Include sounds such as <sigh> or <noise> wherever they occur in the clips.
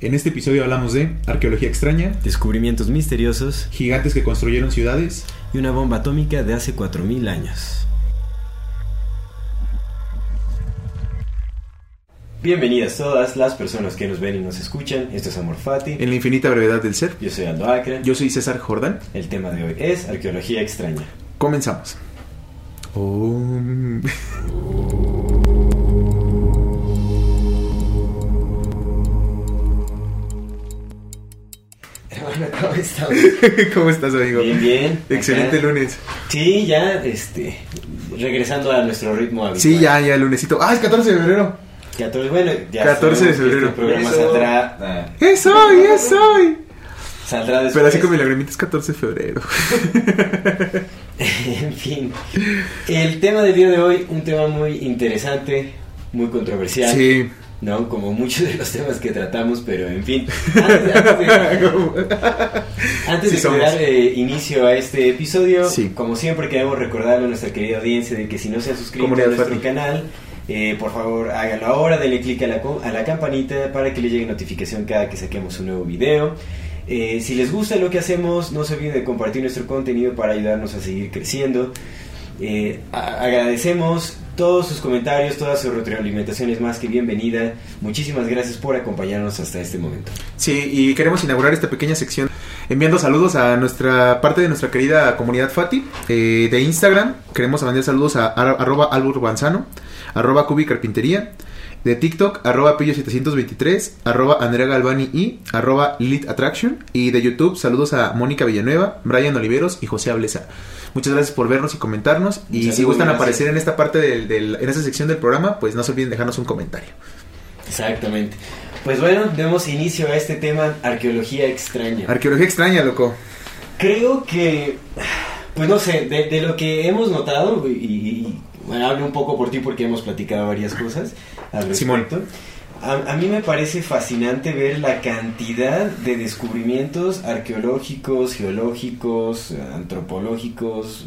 En este episodio hablamos de arqueología extraña, descubrimientos misteriosos gigantes que construyeron ciudades, y una bomba atómica de hace 4.000 años. Bienvenidas todas las personas que nos ven y nos escuchan. Esto es Amor Fati. en la infinita brevedad del ser. Yo soy Aldo Acre. Yo soy César Jordán. El tema de hoy es arqueología extraña. Comenzamos. Om. <laughs> ¿cómo estás? <laughs> ¿Cómo estás, amigo? Bien, bien. Excelente Acá. lunes. Sí, ya, este, regresando a nuestro ritmo habitual. Sí, ya, ya, lunesito. Ah, es 14 de febrero. 14, bueno, ya 14 de que febrero. Este programa Eso. saldrá, ah, ¡Es hoy, es hoy! saldrá después. Pero así con mi lagrimita es 14 de febrero. <laughs> en fin. El tema del día de hoy, un tema muy interesante, muy controversial. Sí. ¿No? Como muchos de los temas que tratamos, pero en fin. Antes, <laughs> antes de, antes Sí de somos. dar eh, inicio a este episodio, Sí. como siempre queremos recordarle a nuestra querida audiencia de que si no se han suscrito a nuestro Fati. canal, eh, por favor háganlo ahora, denle clic a la, a la campanita para que le llegue notificación cada que saquemos un nuevo video. Eh, si les gusta lo que hacemos, no se olviden de compartir nuestro contenido para ayudarnos a seguir creciendo. Agradecemos todos sus comentarios, todas sus retroalimentaciones más que bienvenida. Muchísimas gracias por acompañarnos hasta este momento. Sí, y queremos inaugurar esta pequeña sección enviando saludos a nuestra parte de nuestra querida comunidad Fati eh, de Instagram. Queremos mandar saludos a ar- arroba alburbanzano, arroba cubi carpintería, de TikTok, arroba pillo723, arroba Andrea Galvani y arroba Lilith Attraction. Y de YouTube, saludos a Mónica Villanueva, Brian Oliveros y José Ablesa. Muchas gracias por vernos y comentarnos. Y si gustan gracias. aparecer en esta parte del, del- en esta sección del programa, pues no se olviden dejarnos un comentario. Exactamente. Pues bueno, demos inicio a este tema, arqueología extraña. Arqueología extraña, loco. Creo que, pues no sé, de, de lo que hemos notado, y, y- bueno, hablo un poco por ti porque hemos platicado varias cosas al Simón. respecto. A, a mí me parece fascinante ver la cantidad de descubrimientos arqueológicos, geológicos, antropológicos,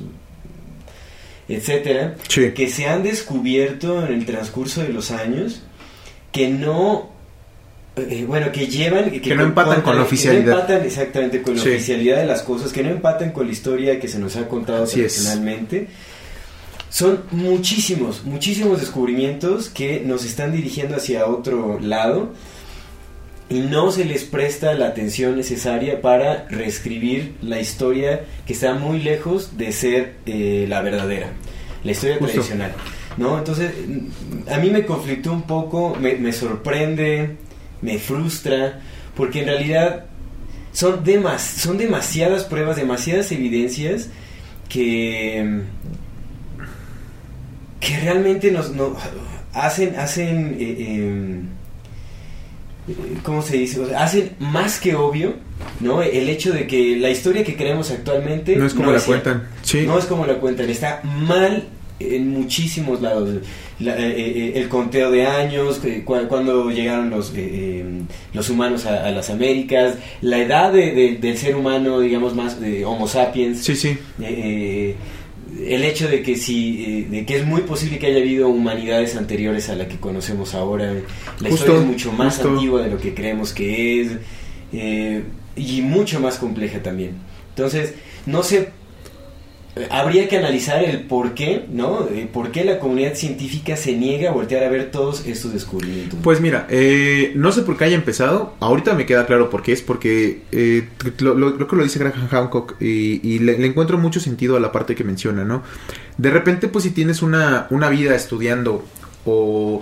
etcétera, Sí. que se han descubierto en el transcurso de los años que no eh, bueno que llevan Que no empatan con la que oficialidad. no empatan exactamente con la Sí. oficialidad de las cosas que no empatan con la historia que se nos ha contado Así es. tradicionalmente son muchísimos muchísimos descubrimientos que nos están dirigiendo hacia otro lado y no se les presta la atención necesaria para reescribir la historia que está muy lejos de ser eh, la verdadera, la historia Justo. tradicional. ¿no? Entonces, a mí me conflictó un poco, me, me sorprende, me frustra, porque en realidad son, demas, son demasiadas pruebas, demasiadas evidencias que, que realmente nos, no- hacen, hacen eh, em, ¿cómo se dice? O sea, hacen más que obvio, ¿no? El hecho de que la historia que creemos actualmente No es como la cuentan. Sí. No es como la cuentan, está mal en muchísimos lados. La- eh, eh, el conteo de años, eh, cu- cuando llegaron los, eh, eh, los humanos a, a las Américas, la edad de- de- del ser humano, digamos más, de Homo sapiens. Sí, sí. Eh, el hecho de que si eh, de que es muy posible que haya habido humanidades anteriores a la que conocemos ahora la Justo, historia es mucho más justo. antigua de lo que creemos que es eh, y mucho más compleja también entonces no sé eh, habría que analizar el por qué no Eh, por qué la comunidad científica se niega a voltear a ver todos estos descubrimientos Pues mira, eh, no sé por qué haya empezado. Ahorita me queda claro por qué es. Porque eh, lo, lo- creo que lo dice Graham Hancock y, y le, le encuentro mucho sentido a la parte que menciona, ¿no? De repente, pues si tienes una, una vida estudiando o,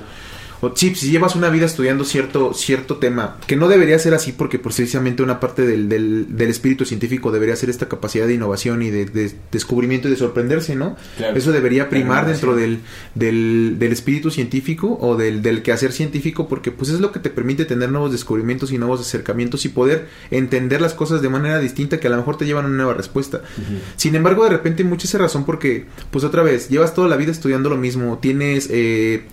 o sí, si llevas una vida estudiando cierto, cierto tema, que no debería ser así porque precisamente una parte del, del, del espíritu científico debería ser esta capacidad de innovación y de, de descubrimiento y de sorprenderse, ¿no? Claro. Eso debería primar dentro del, del, del espíritu científico o del, del quehacer científico porque pues es lo que te permite tener nuevos descubrimientos y nuevos acercamientos y poder entender las cosas de manera distinta que a lo mejor te llevan a una nueva respuesta. Sin embargo, de repente hay mucha esa razón porque, pues otra vez, llevas toda la vida estudiando lo mismo, tienes... Eh,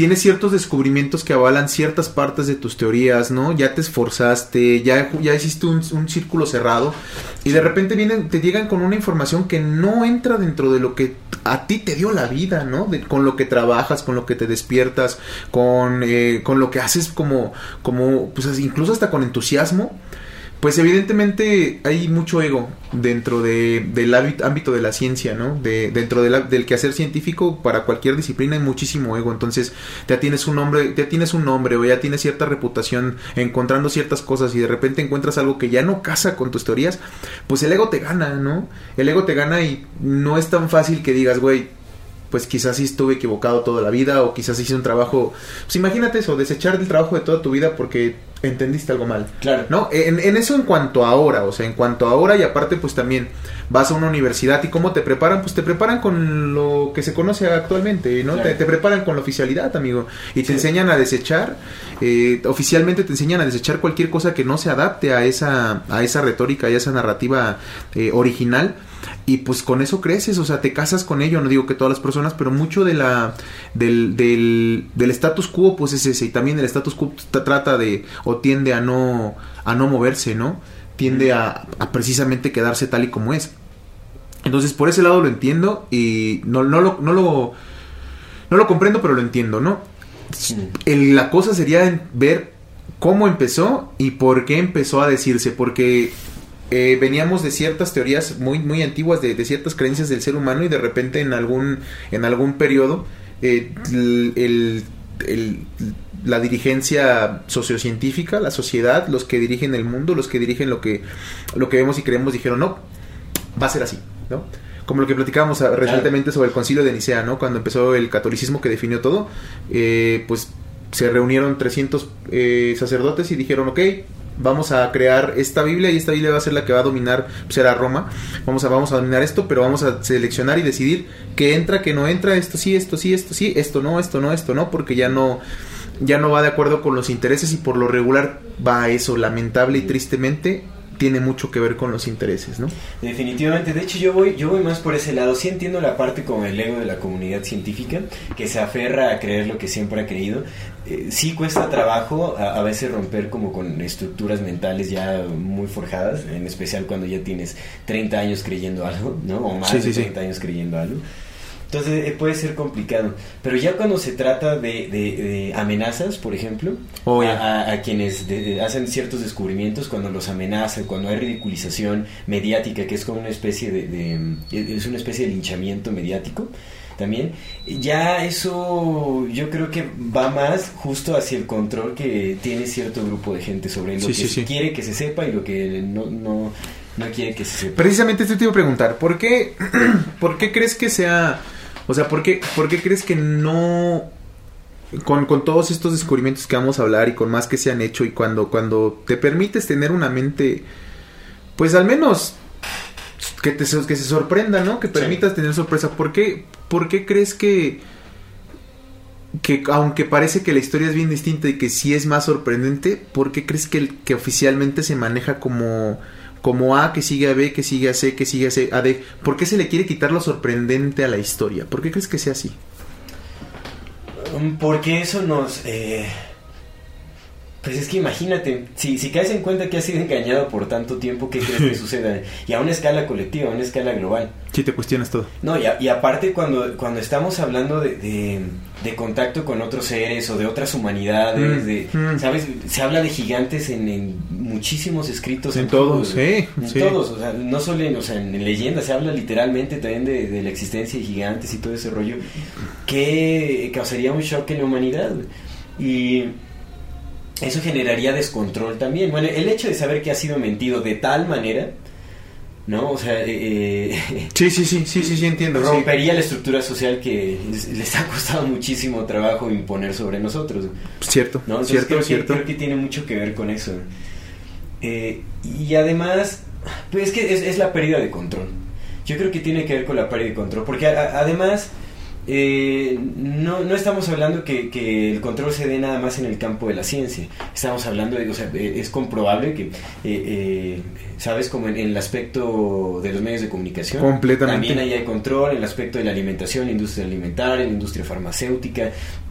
tienes ciertos descubrimientos que avalan ciertas partes de tus teorías, ¿no? Ya te esforzaste, ya, ya hiciste un, un círculo cerrado y de repente vienen, te llegan con una información que no entra dentro de lo que a ti te dio la vida, ¿no? De- con lo que trabajas, con lo que te despiertas, con, eh, con lo que haces como, como, pues incluso hasta con entusiasmo. Pues evidentemente hay mucho ego dentro de, del ámbito de la ciencia, ¿no? De, dentro del quehacer científico para cualquier disciplina hay muchísimo ego. Entonces ya tienes un nombre, ya tienes un nombre o ya tienes cierta reputación encontrando ciertas cosas y de repente encuentras algo que ya no casa con tus teorías, pues el ego te gana, ¿no? El ego te gana y no es tan fácil que digas, güey, pues quizás sí estuve equivocado toda la vida o quizás hice un trabajo, pues imagínate eso, desechar el trabajo de toda tu vida porque entendiste algo mal. Claro. ¿No? En, en eso en cuanto a ahora, o sea, en cuanto a ahora y aparte pues también vas a una universidad y cómo te preparan, pues te preparan con lo que se conoce actualmente, ¿no? Claro. Te, te preparan con la oficialidad, amigo, y te Sí. enseñan a desechar, eh, oficialmente te enseñan a desechar cualquier cosa que no se adapte a esa, a esa retórica y a esa narrativa eh, original. Y pues con eso creces, o sea, te casas con ello, no digo que todas las personas, pero mucho de la del, del, del status quo pues es ese, y también el status quo trata de o tiende a no a no moverse, ¿no? Tiende a, a precisamente quedarse tal y como es. Entonces, por ese lado lo entiendo y no, no, lo, no, lo, no lo comprendo, pero lo entiendo, ¿no? El- la cosa sería ver cómo empezó y por qué empezó a decirse, porque eh, veníamos de ciertas teorías muy, muy antiguas, de, de ciertas creencias del ser humano y de repente en algún, en algún periodo eh, el- el- el- la dirigencia sociocientífica, la sociedad, los que dirigen el mundo, los que dirigen lo que, lo que vemos y creemos, dijeron, no, va a ser así, ¿no? Como lo que platicábamos ah, recientemente sobre el concilio de Nicea, ¿no? Cuando empezó el catolicismo que definió todo, eh, pues se reunieron 300 eh, sacerdotes y dijeron, ok, vamos a crear esta Biblia y esta Biblia va a ser la que va a dominar, pues era Roma, vamos a, vamos a dominar esto, pero vamos a seleccionar y decidir qué entra, qué no entra, esto sí, esto sí, esto sí, esto no, esto no, esto no, porque ya no, ya no va de acuerdo con los intereses y por lo regular va a eso, lamentable y tristemente tiene mucho que ver con los intereses, ¿no? Definitivamente, de hecho yo voy, yo voy más por ese lado. Sí entiendo la parte como el ego de la comunidad científica, que se aferra a creer lo que siempre ha creído. Eh, sí cuesta trabajo a, a veces romper como con estructuras mentales ya muy forjadas, en especial cuando ya tienes 30 años creyendo algo, ¿no? O más Sí, de sí, sí. 30 años creyendo algo. Entonces eh, puede ser complicado. Pero ya cuando se trata de, de- de amenazas, por ejemplo, Oh, a, quienes de- hacen ciertos descubrimientos, cuando los amenazan, cuando hay ridiculización mediática, que es como una especie de, de- es una especie de linchamiento mediático también, ya eso yo creo que va más justo hacia el control que tiene cierto grupo de gente sobre lo Sí, que sí, sí. quiere que se sepa y lo que no, no, no quiere que se sepa. Precisamente esto te iba a preguntar, ¿por qué, <clears throat> ¿por qué crees que sea, o sea, ¿por qué, por qué crees que no, con, con todos estos descubrimientos que vamos a hablar y con más que se han hecho y cuando, cuando te permites tener una mente, pues al menos que, te, que se sorprenda, ¿no? Que permitas tener sorpresa, ¿por qué, por qué crees que, que aunque parece que la historia es bien distinta y que sí es más sorprendente, ¿por qué crees que, que oficialmente se maneja como, como A, que sigue a B, que sigue a C, que sigue a C, a D? ¿Por qué se le quiere quitar lo sorprendente a la historia? ¿Por qué crees que sea así? Porque eso nos... eh, Pues es que imagínate, si, si caes en cuenta que has sido engañado por tanto tiempo, ¿qué crees que <laughs> suceda? Y a una escala colectiva, a una escala global. Si te cuestionas todo. No, y, a- y aparte cuando, cuando estamos hablando de, de- de contacto con otros seres o de otras humanidades, Mm, de, mm. ¿sabes? Se habla de gigantes en, en muchísimos escritos. En todos, sí, En sí. todos, o sea, no solo en, o sea, en leyendas, se habla literalmente también de, de la existencia de gigantes y todo ese rollo, que causaría un shock en la humanidad. Y eso generaría descontrol también. Bueno, el hecho de saber que ha sido mentido de tal manera ¿no? O sea, eh, eh, Sí, sí, sí, sí, sí, sí, entiendo. sí. rompería la estructura social que les, les ha costado muchísimo trabajo imponer sobre nosotros. Cierto, ¿no? Entonces cierto, creo, que, cierto. creo que tiene mucho que ver con eso. Eh, y además, pues es que es, es la pérdida de control. Yo creo que tiene que ver con la pérdida de control, porque a- a- además eh, no, no estamos hablando que, que el control se dé nada más en el campo de la ciencia. Estamos hablando de, o sea, eh, es comprobable que, eh, eh, ¿sabes? Como en, en el aspecto de los medios de comunicación. Completamente. También hay control en el aspecto de la alimentación, la industria alimentaria, la industria farmacéutica.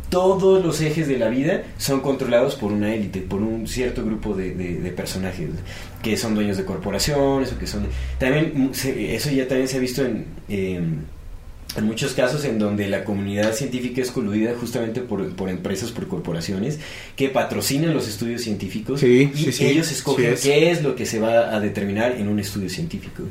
Todos los ejes de la vida son controlados por una élite, por un cierto grupo de, de- de personajes que son dueños de corporaciones o que son... También eso ya también se ha visto en... en muchos casos en donde la comunidad científica es coludida justamente por, por empresas, por corporaciones que patrocinan los estudios científicos Sí, y sí, ellos escogen sí es. qué es lo que se va a determinar en un estudio científico.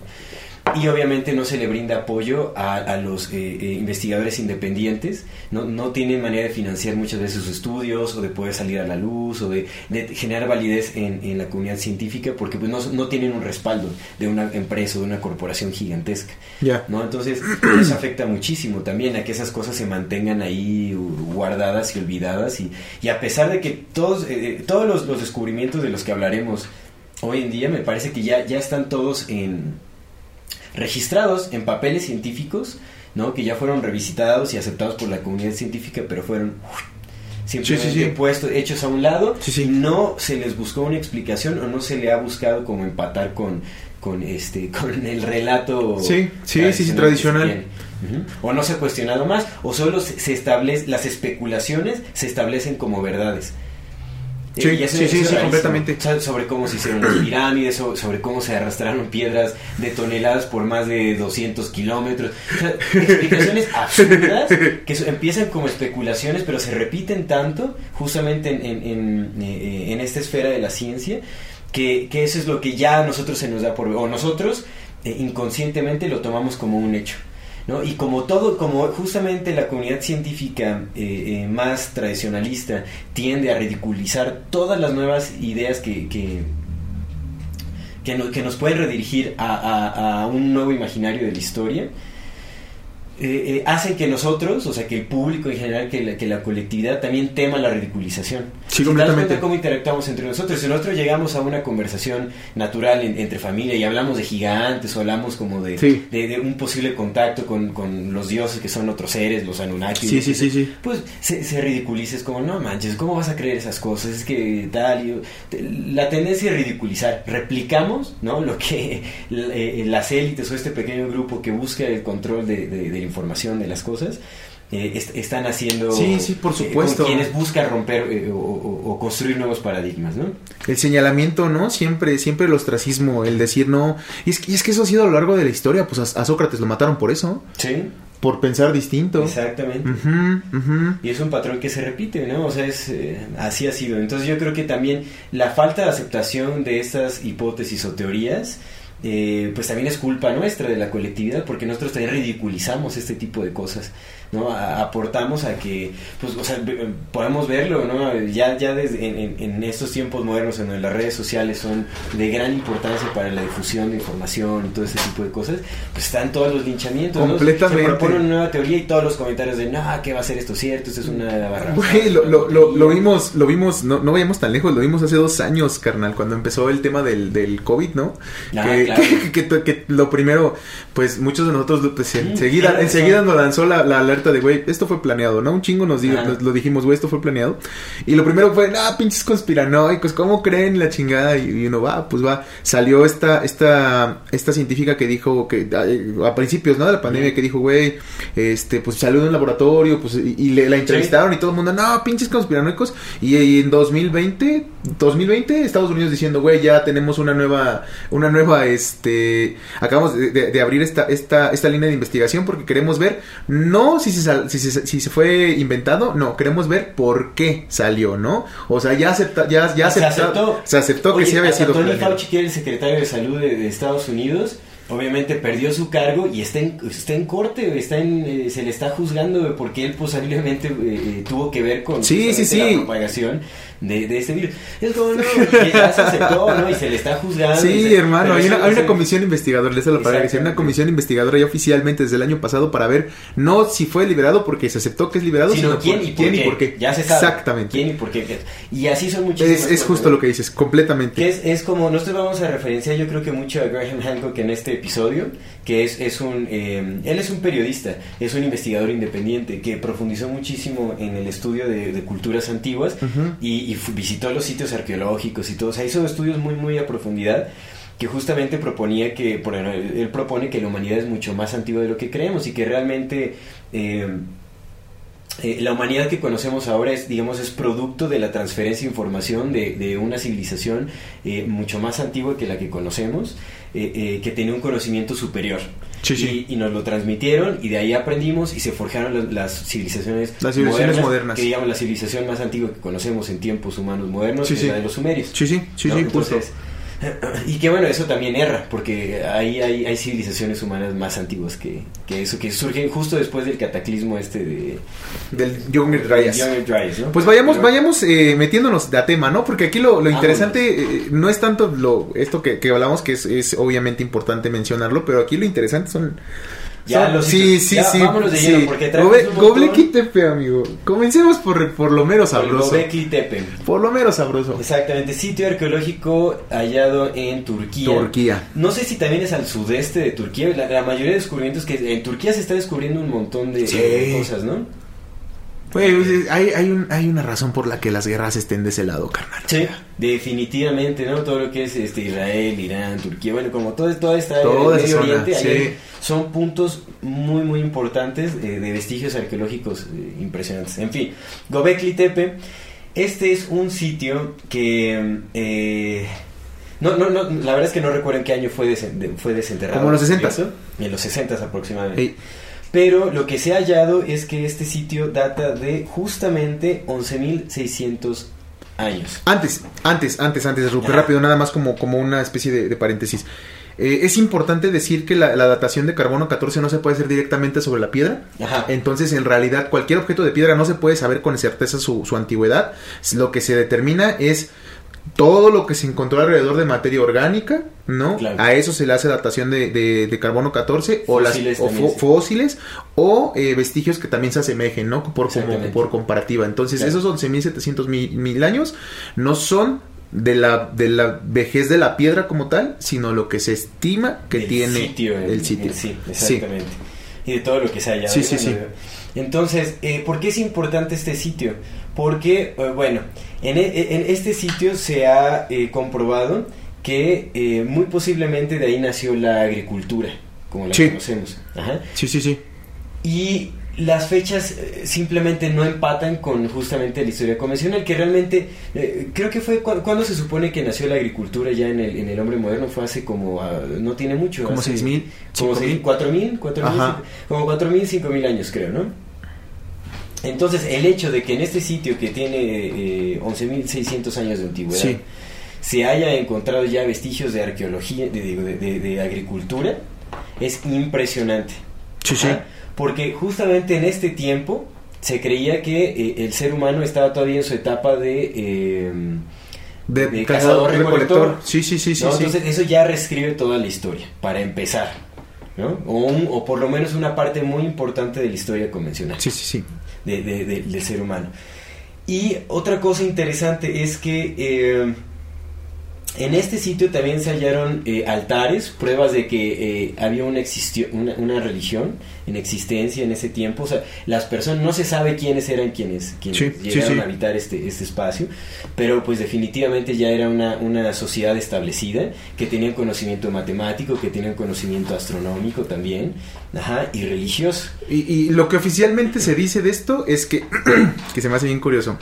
Y obviamente no se le brinda apoyo a, a los eh, eh, investigadores independientes, no, no tienen manera de financiar muchas veces sus estudios o de poder salir a la luz o de, de generar validez en, en la comunidad científica porque pues no, no tienen un respaldo de una empresa o de una corporación gigantesca. Ya. ¿no? Entonces, eso afecta muchísimo también a que esas cosas se mantengan ahí guardadas y olvidadas. Y, y a pesar de que todos, eh, eh, todos los, los descubrimientos de los que hablaremos hoy en día, me parece que ya, ya están todos en registrados en papeles científicos, ¿no? Que ya fueron revisitados y aceptados por la comunidad científica, pero fueron simplemente Sí, sí, sí. puestos, hechos a un lado y no se les buscó una explicación o no se le ha buscado como empatar con con este <laughs> con el relato Sí, sí, sí, sí, tradicional. o no se ha cuestionado más o solo se establece las especulaciones se establecen como verdades Sí, y eso- sí, sí, sí, completamente. Sobre cómo se hicieron las pirámides, so- sobre cómo se arrastraron piedras de toneladas por más de 200 kilómetros. O sea, explicaciones <laughs> absurdas que empiezan como especulaciones, pero se repiten tanto justamente en, en- en, eh, en esta esfera de la ciencia, que, que eso es lo que ya a nosotros se nos da por... o nosotros eh, inconscientemente lo tomamos como un hecho. Y como todo, como justamente la comunidad científica eh, eh, más tradicionalista tiende a ridiculizar todas las nuevas ideas que, que, que, que nos pueden redirigir a, a- un nuevo imaginario de la historia, eh, hacen que nosotros, o sea, que el público en general, que la, que la colectividad también tema la ridiculización. Sí, das completamente. cómo interactuamos entre nosotros. Si nosotros llegamos a una conversación natural en- entre familia y hablamos de gigantes o hablamos como de, Sí. de, de un posible contacto con, con los dioses que son otros seres, los Anunnaki, Sí, sí, sí, sí. pues se, se ridiculiza, es como, no manches, ¿cómo vas a creer esas cosas? Es que tal, y- te- la tendencia es ridiculizar, replicamos, ¿no? Lo que <laughs> eh, las élites o este pequeño grupo que busca el control de, de- de la información de las cosas, eh, est- están haciendo... Sí, sí, por eh, con quienes buscan romper eh, o, o- o construir nuevos paradigmas, ¿no? El señalamiento, ¿no? Siempre, siempre el ostracismo, el decir no. Y es, que- y es que eso ha sido a lo largo de la historia, pues a, a Sócrates lo mataron por eso, Sí, por pensar distinto. exactamente. Y es un patrón que se repite, ¿no? O sea, es, eh, así ha sido. Entonces yo creo que también la falta de aceptación de estas hipótesis o teorías, eh, pues también es culpa nuestra de la colectividad, porque nosotros también ridiculizamos este tipo de cosas, ¿no? A- aportamos a que, pues, o sea, ve- podemos verlo, ¿no? Ya, ya desde en, estos tiempos modernos en donde las redes sociales son de gran importancia para la difusión de información y todo ese tipo de cosas, pues están todos los linchamientos, ¿no? Completamente. Se propone una nueva teoría y todos los comentarios de, no, ¿qué va a ser esto cierto? Esto es una barra. Güey, lo, lo, lo, lo vimos, lo vimos, no, no vayamos tan lejos, lo vimos hace dos años, carnal, cuando empezó el tema del, del COVID, ¿no? Ah, que, claro. <laughs> que, que- que lo primero, pues muchos de nosotros pues, Mm, enseguida, enseguida nos lanzó la, la alerta de, güey, esto fue planeado, ¿no? Un chingo nos, dijo, Ajá. nos lo dijimos, güey, esto fue planeado. Y lo primero fue, ah, pinches conspiranoicos, ¿cómo creen la chingada? Y, y uno va, pues va, salió esta, esta, esta científica que dijo que a principios, ¿no? De la pandemia, que dijo, güey, este, pues salió de un laboratorio, pues, y, y le, la entrevistaron y todo el mundo, no, pinches conspiranoicos. Y, y en 2020, 2020, Estados Unidos diciendo, güey, ya tenemos una nueva, una nueva, este, acabamos de, de- de abrir esta, esta, esta línea de investigación porque queremos ver, no si se, si, se, si se fue inventado, no, queremos ver por qué salió, ¿no? O sea, ya acepta, ya, ya Se aceptó. se aceptó que Oye, sí había sido Tony planeado. Fauci, que era el secretario de salud de, de Estados Unidos, obviamente perdió su cargo y está en, está en corte, está en, eh, se le está juzgando porque él posiblemente eh, tuvo que ver con sí, sí, sí. la propagación de, de este virus. Es como, no, ya se aceptó, ¿no? Y se le está juzgando. Sí, hermano, hay una, hay una comisión investigadora, les la palabra, una comisión investigadora ya oficialmente desde el año pasado para ver no si fue liberado porque se aceptó que es liberado, sino, quién, y, por por qué. Ya se sabe. Exactamente. ¿Quién y por qué? Y así son muchísimas Es, es justo lo que dices, completamente. es, es como, nosotros vamos a referenciar yo creo que mucho a Graham Hancock en este episodio, que es, es un, eh, él es un periodista, es un investigador independiente que profundizó muchísimo en el estudio de, culturas antiguas y, visitó los sitios arqueológicos y todo, o sea, hizo estudios muy, muy a profundidad que justamente proponía que, por, él propone que la humanidad es mucho más antigua de lo que creemos y que realmente... Eh, eh, la humanidad que conocemos ahora es, digamos, es producto de la transferencia de información de, de una civilización eh, mucho más antigua que la que conocemos, eh, que tenía un conocimiento superior. Y, nos lo transmitieron y de ahí aprendimos y se forjaron las, civilizaciones, las civilizaciones modernas, Que digamos la civilización más antigua que conocemos en tiempos humanos modernos, es la de los sumerios. Sí, sí, sí, Entonces, y que bueno, eso también erra, porque hay, hay, hay civilizaciones humanas más antiguas que, que, eso, que surgen justo después del cataclismo este de... Del Younger Dryas. ¿no? Pues vayamos, vayamos eh, metiéndonos a tema, ¿no? Porque aquí lo, lo interesante eh, no es tanto lo esto que, que hablamos, que es, es obviamente importante mencionarlo, pero aquí lo interesante son ya, sí, sí, sí. Vámonos de lleno, porque Gobe, Tepe, amigo. Comencemos por, por lo mero sabroso. Gobekli Tepe. Por lo mero sabroso. Exactamente. Sitio arqueológico hallado en Turquía. Turquía. No sé si también es al sudeste de Turquía. La, mayoría de descubrimientos que en Turquía se está descubriendo un montón de cosas, ¿no? Pues hay, hay, un, hay una razón por la que las guerras estén de ese lado, carnal. Sí, definitivamente, ¿no? Todo lo que es este Israel, Irán, Turquía, bueno, como todo, toda esta Toda Medio Oriente, son puntos muy, muy importantes eh, de vestigios arqueológicos eh, impresionantes. En fin, Gobekli Tepe, este es un sitio que... Eh, no, no, no, la verdad es que no recuerdo en qué año fue, fue desenterrado. Como en los 60, En los 60 aproximadamente. Pero lo que se ha hallado es que este sitio data de justamente 11.600 años. Antes, antes, antes, antes, Rupe, rápido, nada más como, como una especie de, paréntesis. Eh, es importante decir que la, datación de carbono 14 no se puede hacer directamente sobre la piedra. Entonces, en realidad, cualquier objeto de piedra no se puede saber con certeza su, su antigüedad. Lo que se determina es todo lo que se encontró alrededor de materia orgánica, ¿no? A eso se le hace datación de, de, carbono 14 o, las, fósiles o eh, vestigios que también se asemejen, ¿no? Por, por comparativa. Entonces, esos 11.700 mil, mil años no son de la, de la vejez de la piedra como tal, sino lo que se estima que tiene el, sitio. sí, exactamente. Y de todo lo que se haya. Sí, sí, sí. Entonces, eh, ¿por qué es importante este sitio? Porque, eh, bueno, e, en, este sitio se ha eh, comprobado que eh, muy posiblemente de ahí nació la agricultura, como la conocemos. Sí, sí, sí. Y las fechas simplemente no empatan con justamente la historia convencional, que realmente creo que fue cuando se supone que nació la agricultura ya en el, en el hombre moderno, fue hace como, ah, no tiene mucho. Como 6.000. Como 4.000, 4.000, como 4.000, 5.000 años creo, ¿no? Entonces, el hecho de que en este sitio que tiene eh, 11.600 años de antigüedad se haya encontrado ya vestigios de arqueología, de, de, agricultura, es impresionante. Sí, sí. Porque justamente en este tiempo se creía que eh, el ser humano estaba todavía en su etapa de... Eh, de, cazador recolector. Sí, sí, sí, sí, Entonces eso ya reescribe toda la historia, para empezar. ¿no? O, o por lo menos una parte muy importante de la historia convencional. Sí, sí, sí de, del ser humano. Y otra cosa interesante es que eh, en este sitio también se hallaron eh, altares, pruebas de que eh, había una, una, una, religión en existencia en ese tiempo. O sea, las personas, no se sabe quiénes eran quienes, quienes llegaron a habitar este, este espacio, pero pues definitivamente ya era una, una sociedad establecida, que tenían conocimiento matemático, que tenían conocimiento astronómico también, ajá, y religioso. Y, y lo que oficialmente se dice de esto es que, <clears throat> que se me hace bien curioso,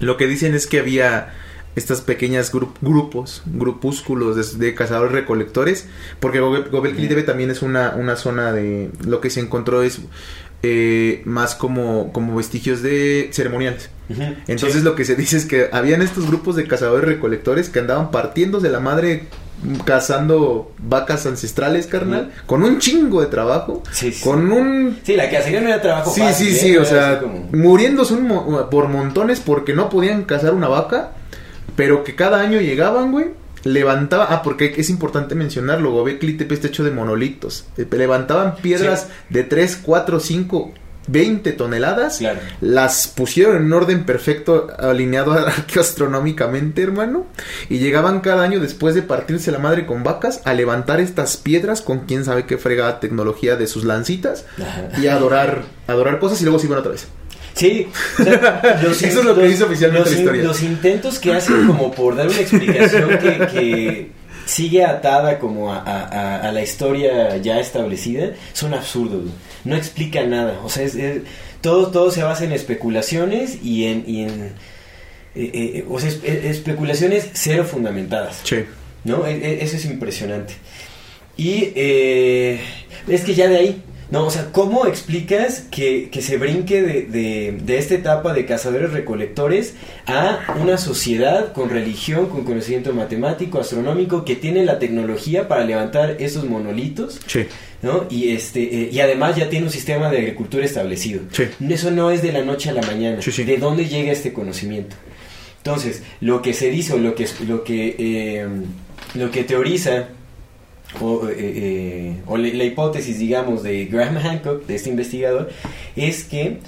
lo que dicen es que había estas pequeñas grupos, grupúsculos de, cazadores recolectores, porque Gobekli Tepe también es una, una zona de lo que se encontró es eh, más como, como vestigios de ceremoniales. Entonces lo que se dice es que habían estos grupos de cazadores recolectores que andaban partiéndose la madre cazando vacas ancestrales, carnal, con un chingo de trabajo, Sí, sí. con un Sí, la cacería no era trabajo Sí, fácil, sí, ¿eh? sí, Era o sea, como- muriéndose un mo- por montones porque no podían cazar una vaca, pero que cada año llegaban, güey, levantaba, ah, porque es importante mencionarlo, Gobekli Tepe está hecho de monolitos, Eh, levantaban piedras de 3, 4, 5, 20 toneladas, Claro. las pusieron en orden perfecto, alineado <laughs> astronómicamente, hermano, y llegaban cada año después de partirse la madre con vacas a levantar estas piedras con quién sabe qué fregada tecnología de sus lancitas Ajá. y a adorar, adorar cosas y luego se iban otra vez. Sí, o sea, los <laughs> Eso es lo que los- dice oficialmente los la historia. Los intentos que hacen como por dar una explicación que, que sigue atada como a, a- a- a la historia ya establecida son absurdos. No explican nada. O sea, es, es- todo, todo se basa en especulaciones y en... y en, eh, eh, o sea, es- es- especulaciones cero fundamentadas. Sí. ¿no? E- e- Eso es impresionante. Y eh, es que ya de ahí, ¿no? O sea, ¿cómo explicas que, que se brinque de, de- de esta etapa de cazadores recolectores a una sociedad con religión, con conocimiento matemático, astronómico, que tiene la tecnología para levantar esos monolitos? Sí. ¿no? Y este eh, y además ya tiene un sistema de agricultura establecido. Sí. Eso no es de la noche a la mañana. Sí, sí. ¿De dónde llega este conocimiento? Entonces, lo que se dice o lo que lo que eh, lo que teoriza o, eh, eh, o la, la hipótesis, digamos, de Graham Hancock, de este investigador, es que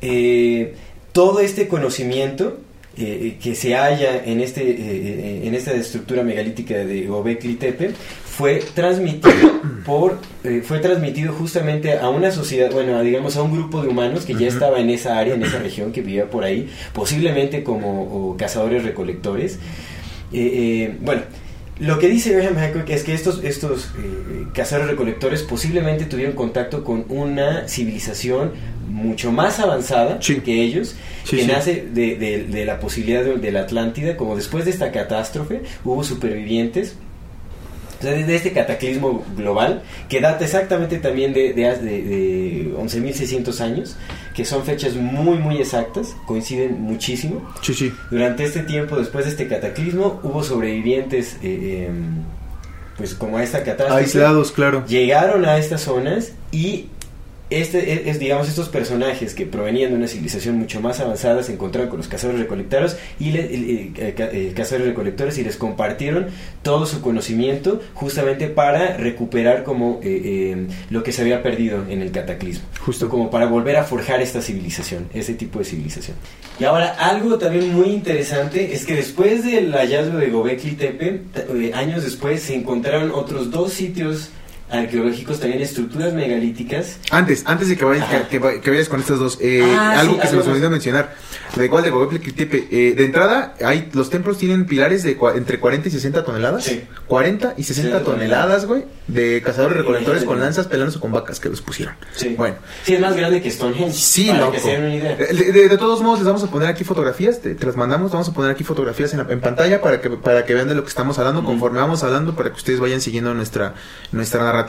eh, todo este conocimiento que se halla en, este, en esta estructura megalítica de Gobekli Tepe fue transmitido <coughs> por fue transmitido justamente a una sociedad bueno a, digamos a un grupo de humanos que ya estaba en esa área en esa región que vivía por ahí posiblemente como cazadores recolectores. Bueno lo que dice Graham Hancock es que estos, estos eh, cazadores recolectores posiblemente tuvieron contacto con una civilización mucho más avanzada Sí. que ellos, Sí, que sí. nace de, de- de la posibilidad de, de la Atlántida, como después de esta catástrofe hubo supervivientes. o sea, de, este cataclismo global, que data exactamente también de 11.600 años, que son fechas muy, muy exactas, coinciden muchísimo. Sí, sí. Durante este tiempo, después de este cataclismo, hubo sobrevivientes, eh, em, pues como a esta catástrofe. Aislados, claro. Llegaron a estas zonas y este es, digamos estos personajes que provenían de una civilización mucho más avanzada se encontraron con los cazadores recolectores y le- eh, eh, ca- cazadores recolectores y les compartieron todo su conocimiento justamente para recuperar como eh, lo que se había perdido en el cataclismo Justo. como para volver a forjar esta civilización ese tipo de civilización y ahora algo también muy interesante es que después del hallazgo de Gobekli Tepe años después se encontraron otros dos sitios arqueológicos también estructuras megalíticas Antes, antes de que vayas, que, que- que vayas con estas dos, eh, Ah, algo sí, que se nos olvidó mencionar, de igual de Gobekli eh, de entrada, hay, los templos tienen pilares de entre 40 y 60 toneladas, Sí. 40 y 60 Sí, toneladas, güey, de cazadores recolectores con lanzas pelándose con vacas que los pusieron. sí. Bueno, Sí, es más grande que Stonehenge Sí, para loco. que se den una idea Eh, De, de- de todos modos, les vamos a poner aquí fotografías, te, te las mandamos, vamos a poner aquí fotografías en, la- en pantalla para que, para que vean de lo que estamos hablando, Ujú. conforme vamos hablando, para que ustedes vayan siguiendo nuestra, nuestra narrativa.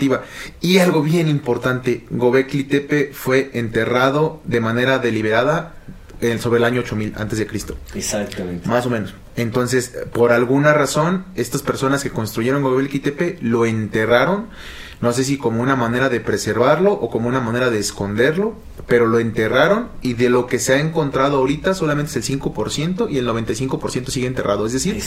Y algo bien importante, Gobekli Tepe fue enterrado de manera deliberada en- sobre el año 8000 antes de Cristo. exactamente Más o menos. Entonces, por alguna razón, estas personas que construyeron Gobekli Tepe lo enterraron. No sé si como una manera de preservarlo o como una manera de esconderlo, pero lo enterraron y de lo que se ha encontrado ahorita solamente es el 5% y el 95% sigue enterrado. Es decir,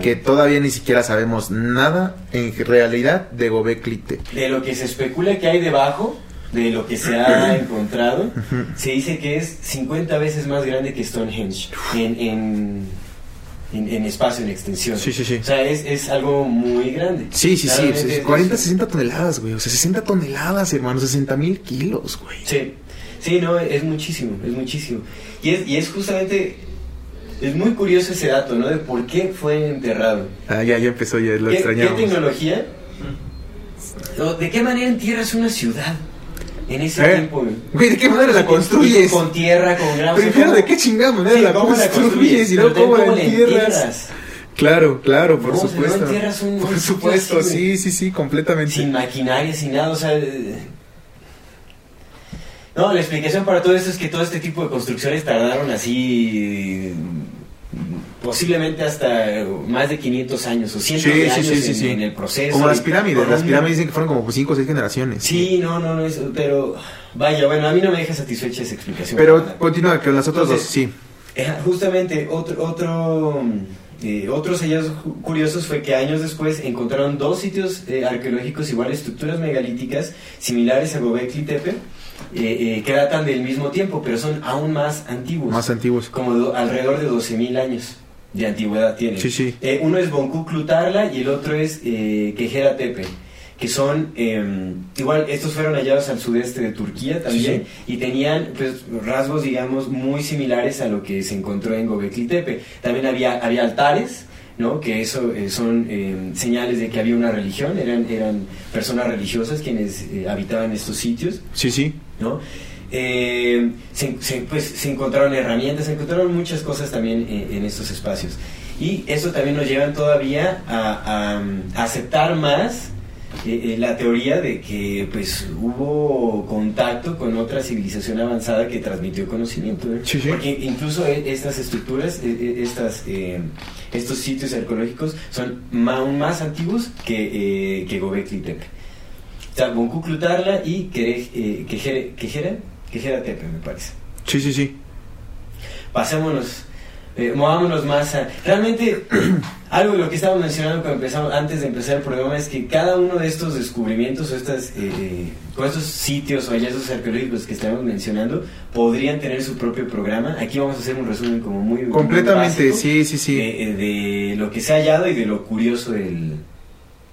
que todavía ni siquiera sabemos nada en realidad de Gobekli de lo que se especula que hay debajo de lo que se ha <clears throat> encontrado se dice que es 50 veces más grande que Stonehenge en, en, en- en espacio, en extensión. Sí, sí, sí. O sea, es, es algo muy grande. Sí, sí, sí, Realmente pues, es- 40, es- 60 toneladas, güey. O sea, 60 toneladas, hermano, 60 mil kilos, güey. Sí, sí, no, es muchísimo, es muchísimo. Y es, y es justamente, es muy curioso ese dato, ¿no? De por qué fue enterrado. Ah, ya, ya empezó, ya lo ¿Qué, qué tecnología? No, ¿De qué manera entierras una ciudad en ese ¿Eh? tiempo? güey? Güey, ¿de qué manera la construyes? Con tierra, con grava. Primero, ¿cómo- ¿de qué chingada manera Sí, la ¿cómo la construyes y luego cómo ¿cómo la entierras? Claro, claro, por No, supuesto. no entierras un- por supuesto, así, sí, sí, sí, completamente. Sin maquinaria, sin nada, o sea... eh, No, la explicación para todo esto es que todo este tipo de construcciones tardaron así posiblemente hasta eh, más de 500 años o cientos Sí, de años sí, sí, en, el proceso. Como las pirámides, las pirámides dicen que fueron como 5 o 6 generaciones. Sí, no, no, no, eso- pero vaya, bueno, a mí no me deja satisfecha esa explicación. Pero continúa con las otras dos, sí. Eh, Justamente otro, otro, eh, otros hallazgos cu- curiosos fue que años después encontraron dos sitios eh, arqueológicos igual estructuras megalíticas similares a Gobekli Tepe eh, eh, que datan del mismo tiempo, pero son aún más antiguos, Más antiguos. como do- alrededor de 12.000 años de antigüedad tienen. Sí, sí. Eh, uno es Bonkuklu Tarla y el otro es eh, Kejera Tepe, que son, eh, igual, estos fueron hallados al sudeste de Turquía también, y tenían pues, rasgos, digamos, muy similares a lo que se encontró en Gobekli Tepe. También había, había altares, ¿no? que eso eh, son eh, señales de que había una religión, eran, eran personas religiosas quienes eh, habitaban estos sitios. Sí, sí. ¿no? Eh, se, se- pues, se encontraron herramientas, se encontraron muchas cosas también en, en estos espacios. Y eso también nos lleva todavía a, a- a aceptar más eh, eh, la teoría de que pues hubo contacto con otra civilización avanzada que transmitió conocimiento. ¿eh? Sí, sí. Porque incluso eh, estas estructuras, eh, eh, estas, eh, estos sitios arqueológicos son aún más antiguos que, eh, que Gobekli Tepe. O sea, Bonkuklu Tarla y Kere- eh, Kejera Tepe, me parece. Sí, sí, sí. Pasémonos, eh, movámonos más a... Realmente, <clears throat> algo de lo que estábamos mencionando cuando empezamos, antes de empezar el programa es que cada uno de estos descubrimientos o estas, eh, eh, con estos sitios o hallazgos arqueológicos que estamos mencionando podrían tener su propio programa. Aquí vamos a hacer un resumen como muy... muy Completamente, básico sí, sí, sí. De, eh, de lo que se ha hallado y de lo curioso del,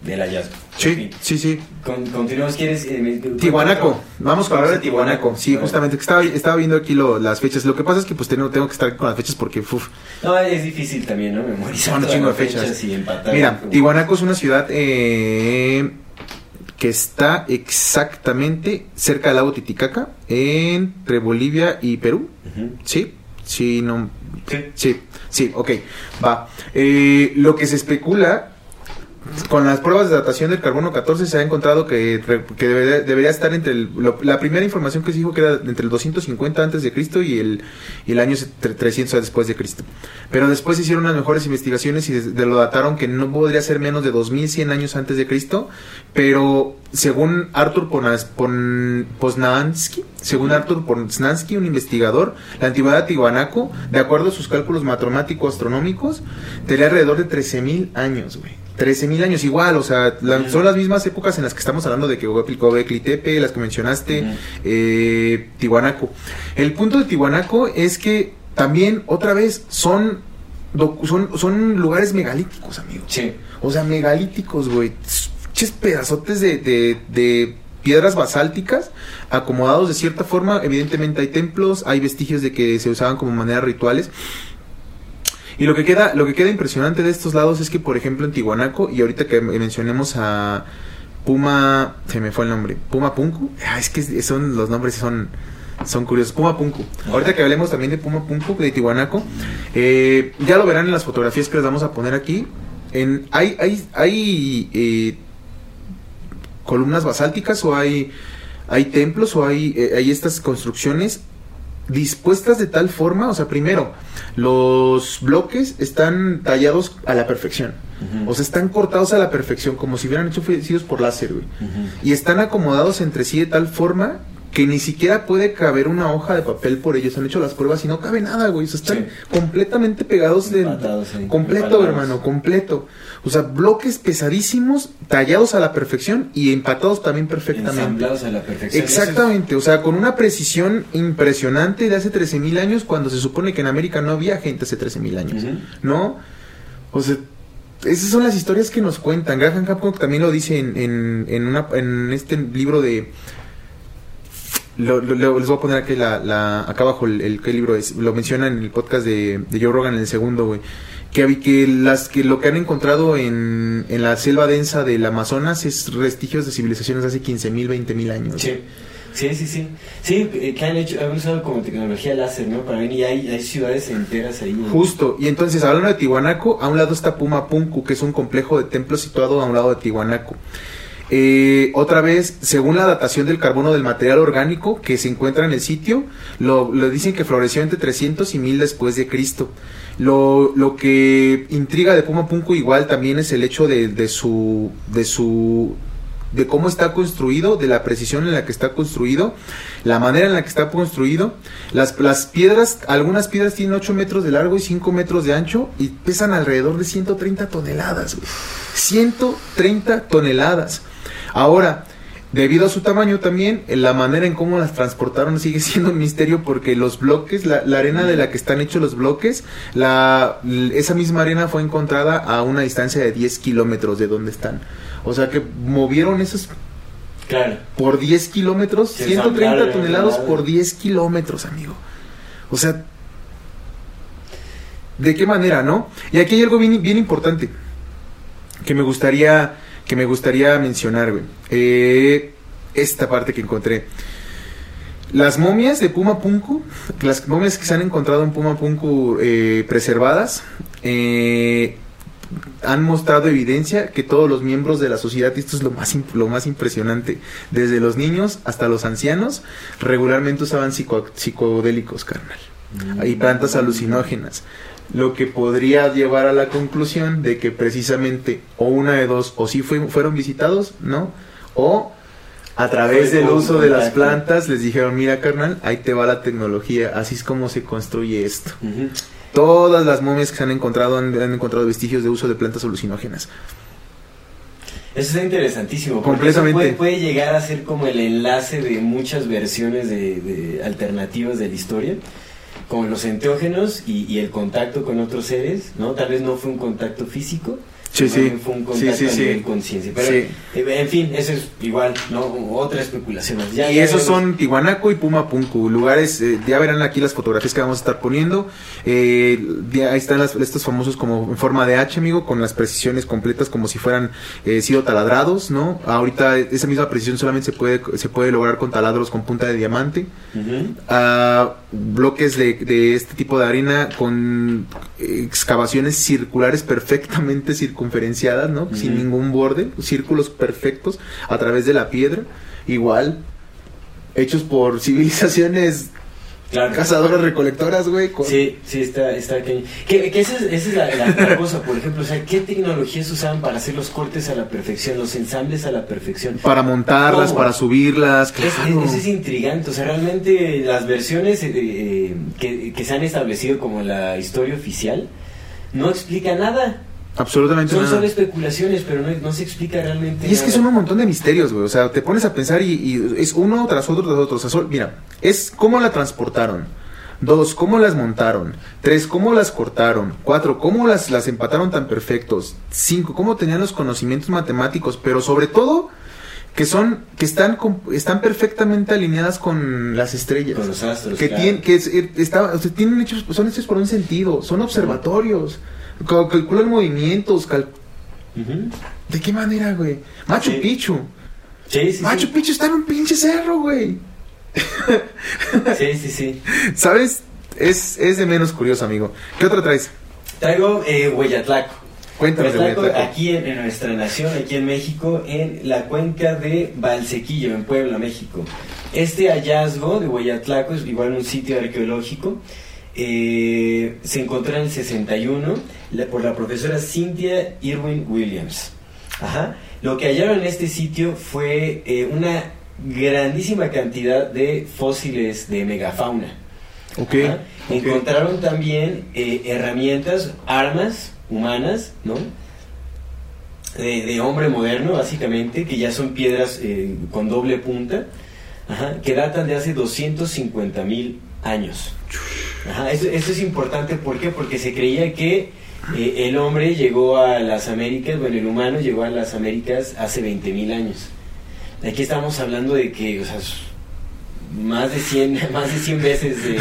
del hallazgo. Sí, sí, sí. Con- continuamos, ¿quieres? eh, Tihuanaco, vamos a hablar de Tihuanaco. Sí, justamente, que estaba, estaba viendo aquí lo- las fechas. Lo que pasa es que pues tengo, tengo que estar con las fechas porque, uf, No, es difícil también, ¿no? Memorizar Son un chingo de fechas. y empatar. Mira, como- Tihuanaco es una ciudad eh, que está exactamente cerca del lago Titicaca, entre Bolivia y Perú. ¿Sí? Sí, no. Sí. Sí, sí, ok. Va. Eh, lo que se especula. Con las pruebas de datación del carbono 14 se ha encontrado que, debería, debería estar entre el, lo- la primera información que se dijo que era entre el 250 antes de Cristo y el, el año tre- 300 después de Cristo. Pero después se hicieron unas mejores investigaciones y de, de lo dataron que no podría ser menos de 2100 años antes de Cristo, pero según Arthur Ponas- Pon- Poznansky, según Arthur Poznansky, un investigador, la antigüedad de Tihuanaco, de acuerdo a sus cálculos matemáticos astronómicos, tenía alrededor de 13.000 años, güey. 13.000 años igual, o sea, la- son las mismas épocas en las que estamos hablando de que Gobekli Tepe, las que mencionaste, Ujú. eh, Tihuanaco. El punto de Tihuanaco es que también, otra vez, son, son, son lugares megalíticos, amigo. Sí. O sea, megalíticos, güey. Ches pedazotes de, de, de piedras basálticas acomodados de cierta forma. Evidentemente hay templos, hay vestigios de que se usaban como maneras rituales. Y lo que queda, lo que queda impresionante de estos lados es que, por ejemplo, en Tihuanaco, y ahorita que mencionemos a Puma, se me fue el nombre, Puma Punku, ah, es que son los nombres son, son curiosos, Puma Punku. Ahorita que hablemos también de Puma Punku, de Tihuanaco, eh, ya lo verán en las fotografías que les vamos a poner aquí. En, hay hay, hay eh, columnas basálticas o hay, hay templos o hay, eh, hay estas construcciones dispuestas de tal forma, o sea, primero, los bloques están tallados a la perfección. O sea, están cortados a la perfección, como si hubieran hecho sido por láser, güey. Y están acomodados entre sí de tal forma que ni siquiera puede caber una hoja de papel por ellos. Han hecho las pruebas y no cabe nada, güey. O sea, están Sí. completamente pegados de... Empatados ahí, completo, hermano, completo. O sea, bloques pesadísimos, tallados a la perfección y empatados también perfectamente. Ensamblados a la perfección. Exactamente, o sea, con una precisión impresionante de hace 13.000 años, cuando se supone que en América no había gente hace 13.000 años. ¿no? O sea, esas son las historias que nos cuentan. Graham Hancock también lo dice en, en, en, una, en este libro de... Lo, les voy a poner aquí la, la- acá abajo el, el- qué libro es. Lo menciona en el podcast de, de Joe Rogan en el segundo, güey. Que, las que lo que han encontrado en, en la selva densa del Amazonas es vestigios de civilizaciones de hace 15.000, 20.000 años. Sí. Sí, sí, sí. Sí, eh, que han hecho, han usado como tecnología láser, ¿no? Para venir y hay, hay ciudades enteras ahí. Justo, y entonces hablando de Tihuanaco, a un lado está Puma Punku, que es un complejo de templos situado a un lado de Tihuanaco. Eh, otra vez, según la datación del carbono del material orgánico que se encuentra en el sitio, lo, lo dicen que floreció entre 300 y 1000 después de Cristo. Lo, lo que intriga de Puma Punku igual también es el hecho de, de su de su de cómo está construido, de la precisión en la que está construido, la manera en la que está construido. Las, las piedras, algunas piedras tienen 8 metros de largo y 5 metros de ancho y pesan alrededor de 130 toneladas. güey. 130 toneladas. Ahora, debido a su tamaño también, la manera en cómo las transportaron sigue <laughs> siendo un misterio porque los bloques, la, la arena de la que están hechos los bloques, la, esa misma arena fue encontrada a una distancia de 10 kilómetros de donde están. O sea que movieron esos Claro. por 10 kilómetros, Sí, 130 ensamblaron, toneladas por 10 kilómetros, amigo. O sea, ¿de qué manera, no? Y aquí hay algo bien, bien importante que me gustaría que me gustaría mencionar, güey. Eh, esta parte que encontré. Las momias de Puma Punku, las momias que se han encontrado en Puma Punku eh, preservadas, eh, han mostrado evidencia que todos los miembros de la sociedad, y esto es lo más, lo más impresionante, desde los niños hasta los ancianos, regularmente usaban psico- psicodélicos, carnal, y plantas alucinógenas. Lo que podría llevar a la conclusión de que precisamente o una de dos, o sí fue- fueron visitados, ¿no? O a través del uso de las plantas les dijeron, mira carnal, ahí te va la tecnología, así es como se construye esto. Todas las momias que se han encontrado han, han encontrado vestigios de uso de plantas alucinógenas. Eso está interesantísimo. porque Completamente. eso Puede, puede llegar a ser como el enlace de muchas versiones de, de alternativas de la historia, como los enteógenos y, y el contacto con otros seres, ¿no? Tal vez no fue un contacto físico, Sí, sí. fue un contacto Sí, sí, a sí. nivel conciencia. Pero, Sí. eh, en fin, eso es igual, ¿no? Otra especulación. Ya- y ya esos veremos. son Tihuanaco y Puma Punku, lugares, eh, ya verán aquí las fotografías que vamos a estar poniendo. Eh, ahí están las- estos famosos como en forma de H, amigo, con las precisiones completas como si fueran eh, sido taladrados, ¿no? Ahorita esa misma precisión solamente se puede, se puede lograr con taladros con punta de diamante. Ujú. a bloques de, de este tipo de arena con excavaciones circulares perfectamente <laughs> circunferenciadas, ¿no? Sin Ujú. ningún borde, círculos perfectos a través de la piedra, igual hechos por civilizaciones Claro. cazadoras recolectoras, güey. con- Sí, sí, está, está. Que, que esa es, esa es la, la- la cosa, por ejemplo, o sea, ¿qué tecnologías usaban para hacer los cortes a la perfección, los ensambles a la perfección? Para montarlas, ¿Cómo? para subirlas, claro. es- es intrigante, o sea, realmente las versiones eh, eh, que, que se han establecido como la historia oficial no explica nada. Absolutamente Son nada. solo especulaciones, pero no, no se explica realmente Y es que son un montón de misterios, güey. O sea, te pones a pensar y, y es uno tras otro tras otro. O sea, mira, es cómo la transportaron. Dos, cómo las montaron. Tres, cómo las cortaron. Cuatro, cómo las, las empataron tan perfectos. Cinco, cómo tenían los conocimientos matemáticos. Pero sobre todo, que son, que están, están perfectamente alineadas con las estrellas. Con los astros, que claro. tienen, que es- eh, está- o sea, tienen hechos, son hechos por un sentido. Son observatorios. Cal- calculan movimientos. cal-. ¿De qué manera, güey? Machu Sí. Picchu. Sí, sí, Machu. Picchu está en un pinche cerro, güey. Sí, sí, sí. ¿Sabes? Es, es de menos curioso, amigo. ¿Qué otra traes? Traigo eh, Hueyatlaco. Hueyatlaco. aquí en, en nuestra nación, aquí en México, en la cuenca de Valsequillo, en Puebla, México. Este hallazgo de Hueyatlaco es igual un sitio arqueológico. eh, se encontró en el 61 la- por la profesora Cynthia Irwin Williams. Ajá. Lo que hallaron en este sitio fue eh, una grandísima cantidad de fósiles de megafauna. Ok. Ajá. ok. Encontraron también eh, herramientas, armas humanas, ¿no? De, hombre moderno, básicamente, que ya son piedras eh, con doble punta, que datan de hace 250 mil años. Ajá, es importante, ¿por qué? Porque se creía que eh, el hombre llegó a las Américas, bueno, el humano llegó a las Américas hace 20 mil años. Aquí estamos hablando de que, más de 100, <laughs> más de 100 veces eh,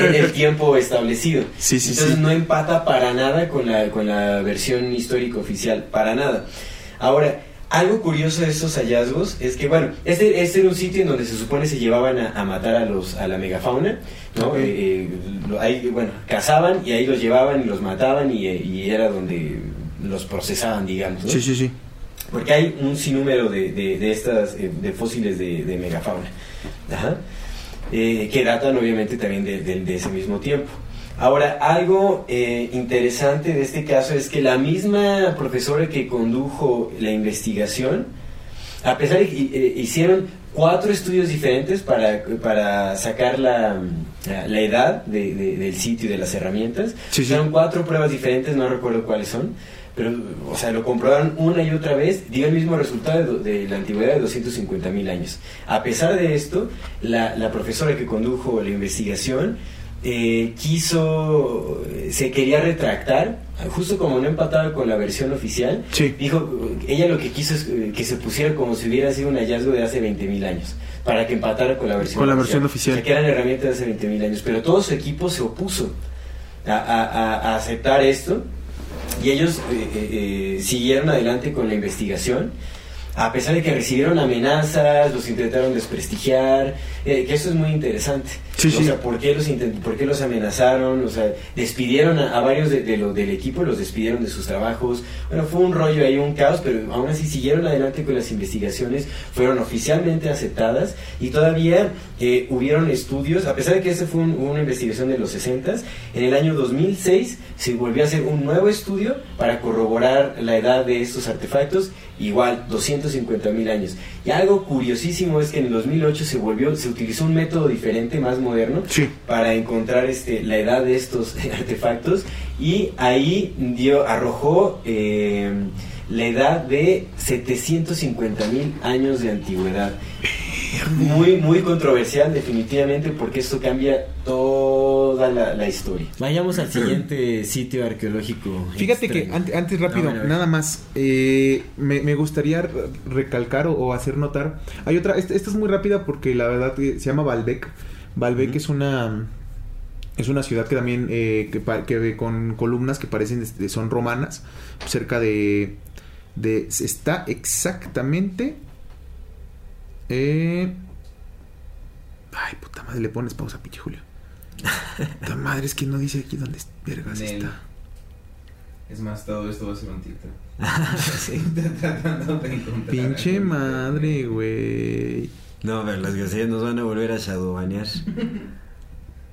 el, el tiempo establecido. Sí, sí, Entonces sí. no empata para nada con la, con la versión histórica oficial, para nada. Ahora, algo curioso de estos hallazgos es que, bueno, este, este era un sitio en donde se supone se llevaban a, a matar a, los, a la megafauna, ¿no? Ok. Eh, eh, ahí, bueno, cazaban y ahí los llevaban y los mataban y, eh, y era donde los procesaban, digamos. ¿no? Sí, sí, sí. porque hay un sinnúmero de, de, de estas eh, de fósiles de, de megafauna Ajá. Eh, que datan obviamente también de, de- de ese mismo tiempo. Ahora, algo eh, interesante de este caso es que la misma profesora que condujo la investigación, a pesar de que eh, hicieron cuatro estudios diferentes para, para sacar la, la- edad de- de- del sitio y de las herramientas, Sí, sí. hicieron cuatro pruebas diferentes, no recuerdo cuáles son, pero, o sea, lo comprobaron una y otra vez, dio el mismo resultado de, la antigüedad de 250 mil años. A pesar de esto, la, la profesora que condujo la investigación eh, quiso, se quería retractar, justo como no empataba con la versión oficial, Sí. dijo, ella lo que quiso es eh, que se pusiera como si hubiera sido un hallazgo de hace 20 mil años, para que empatara con la versión Con la versión oficial. O sea, que eran herramientas de hace 20 mil años, pero todo su equipo se opuso a- a- a aceptar esto y ellos eh, eh, eh, siguieron adelante con la investigación. A pesar de que recibieron amenazas, los intentaron desprestigiar, eh, que eso es muy interesante. Sí, o sí. sea, ¿por qué los, intent- por qué los amenazaron? O sea, despidieron a, a varios de, de lo- del equipo, los despidieron de sus trabajos. Bueno, fue un rollo ahí, un caos, pero aún así siguieron adelante con las investigaciones, fueron oficialmente aceptadas y todavía eh, hubieron estudios, a pesar de que esta fue un- una investigación de los 60, en el año 2006 se volvió a hacer un nuevo estudio para corroborar la edad de estos artefactos, igual 250 mil años. Y algo curiosísimo es que en el 2008 se volvió, se utilizó un método diferente, más moderno, Sí. para encontrar este, la edad de estos <laughs> artefactos y ahí dio, arrojó eh, la edad de 750 mil años de antigüedad. Muy, muy controversial definitivamente porque esto cambia toda la, la historia. Vayamos al siguiente sitio arqueológico. Fíjate que extraño. ante- antes rápido, nada más, eh, me, me gustaría re- recalcar o, o hacer notar, hay otra, esta, esta es muy rápida porque la verdad que se llama Baalbek Ujú. es una es una ciudad que también eh, que, que con columnas que parecen este, son romanas, cerca de de está exactamente eh, ay puta madre le pones pausa pinche Julio. <laughs> Puta madre es que no dice aquí dónde vergas Nel. está. Es más, todo esto va a ser un TikTok. <laughs> Sí. <laughs> Tratando de encontrar Pinche algo. madre, güey. No, pero las groserías nos van a volver a shadowbanear.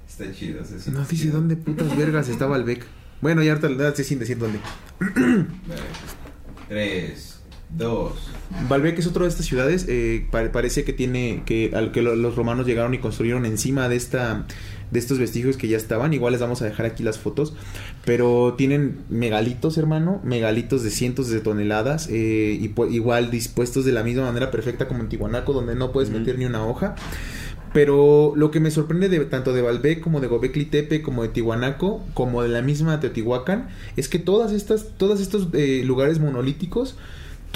Está chido. siente No dice dónde putas vergas estaba el Beck. Bueno, ya ahorita le sin decir dónde. <clears throat> Vale. Tres, dos. Baalbek es otra de estas ciudades. eh, pa- parece que tiene que al que lo- los romanos llegaron y construyeron encima de esta de estos vestigios que ya estaban. Igual les vamos a dejar aquí las fotos. Pero tienen megalitos, hermano. Megalitos de cientos de toneladas. eh, y igual dispuestos de la misma manera perfecta como en Tihuanaco, donde no puedes meter ni una hoja. Pero lo que me sorprende de tanto de Baalbek como de Gobekli Tepe como de Tihuanaco como de la misma Teotihuacán es que todas estas todos estos eh, lugares monolíticos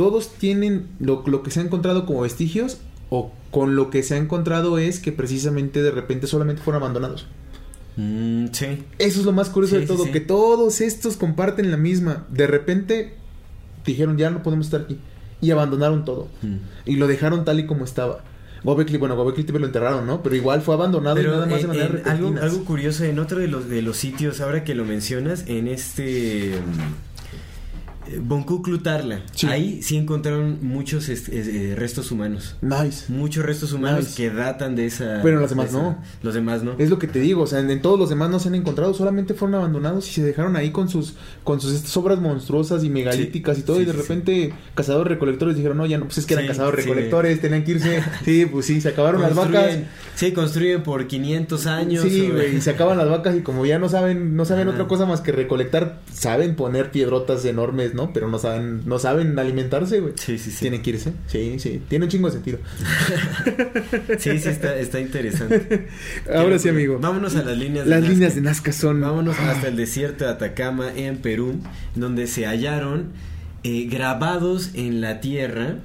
todos tienen lo, lo que se ha encontrado como vestigios o con lo que se ha encontrado es que precisamente de repente solamente fueron abandonados. Mm, sí. Eso es lo más curioso Sí, de todo, sí. que todos estos comparten la misma. De repente dijeron ya no podemos estar aquí y abandonaron todo Mm. y lo dejaron tal y como estaba. Gobekli, bueno, Gobekli Tepe lo enterraron, ¿no? Pero igual fue abandonado y Pero nada más de manera en algo, curioso, en otro de los, de los sitios, ahora que lo mencionas, en este... eh, Bonkuklu Tarla, Sí. ahí sí encontraron muchos est- eh, restos humanos. Nice. Muchos restos humanos Nice. que datan de esa... Pero los demás esa- no. Los demás no. Es lo que te digo, o sea, en, en todos los demás no se han encontrado, solamente fueron abandonados y se dejaron ahí con sus con sus estas obras monstruosas y megalíticas y todo sí, y de repente cazadores recolectores dijeron, "No, ya no, pues es que eran cazadores recolectores, tenían que irse." <laughs> Sí, pues sí, se acabaron las vacas. Sí, construyen por 500 años. Sí, güey, y se acaban las vacas y como ya no saben, no saben Ajá. otra cosa más que recolectar, saben poner piedrotas enormes, ¿no? Pero no saben, no saben alimentarse, güey. Sí, sí, sí. Tienen que irse. Sí, sí, tiene un chingo de sentido. <laughs> Sí, sí, está, está interesante. <laughs> Ahora sí, amigo. Vámonos a las líneas Las Nazca. líneas de Nazca son Vámonos hasta el desierto de Atacama en Perú, donde se hallaron eh, grabados en la tierra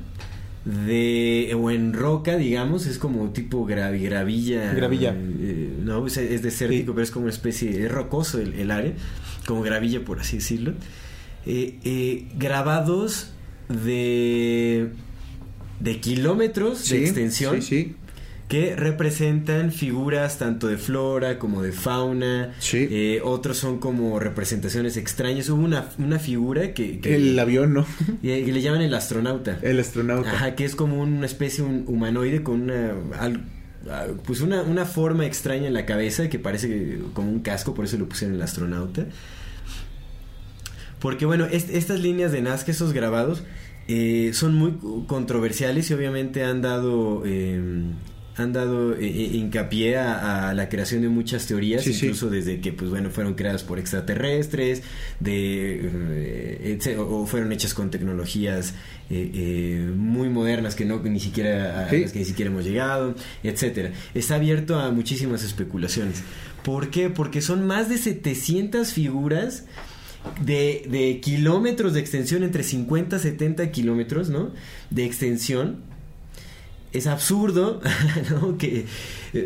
de o en roca, digamos, es como tipo gravi- gravilla. Gravilla. eh, no, es, es desértico, Sí. pero es como una especie, es rocoso el, el área, como gravilla por así decirlo. Eh, eh, grabados de de kilómetros Sí, de extensión Sí, sí. que representan figuras tanto de flora como de fauna. Eh, otros son como representaciones extrañas. Hubo una, una figura que, que- El avión, ¿no? <laughs> y- que le llaman el astronauta. El astronauta. Ajá, que es como una especie un humanoide con una al- pues una, una forma extraña en la cabeza que parece que- como un casco, por eso le pusieron el astronauta. Porque bueno, est- estas líneas de Nazca, esos grabados, eh, son muy controversiales y obviamente han dado eh, han dado eh, eh, hincapié a, a la creación de muchas teorías, Sí, sí. incluso desde que pues bueno fueron creadas por extraterrestres, de eh, etc- o fueron hechas con tecnologías eh, eh, muy modernas que no ni siquiera a Sí. las que ni siquiera hemos llegado, etcétera. Está abierto a muchísimas especulaciones. ¿Por qué? Porque son más de 700 figuras de, de kilómetros de extensión, entre 50 y 70 kilómetros, ¿no? De extensión. Es absurdo. <laughs> Que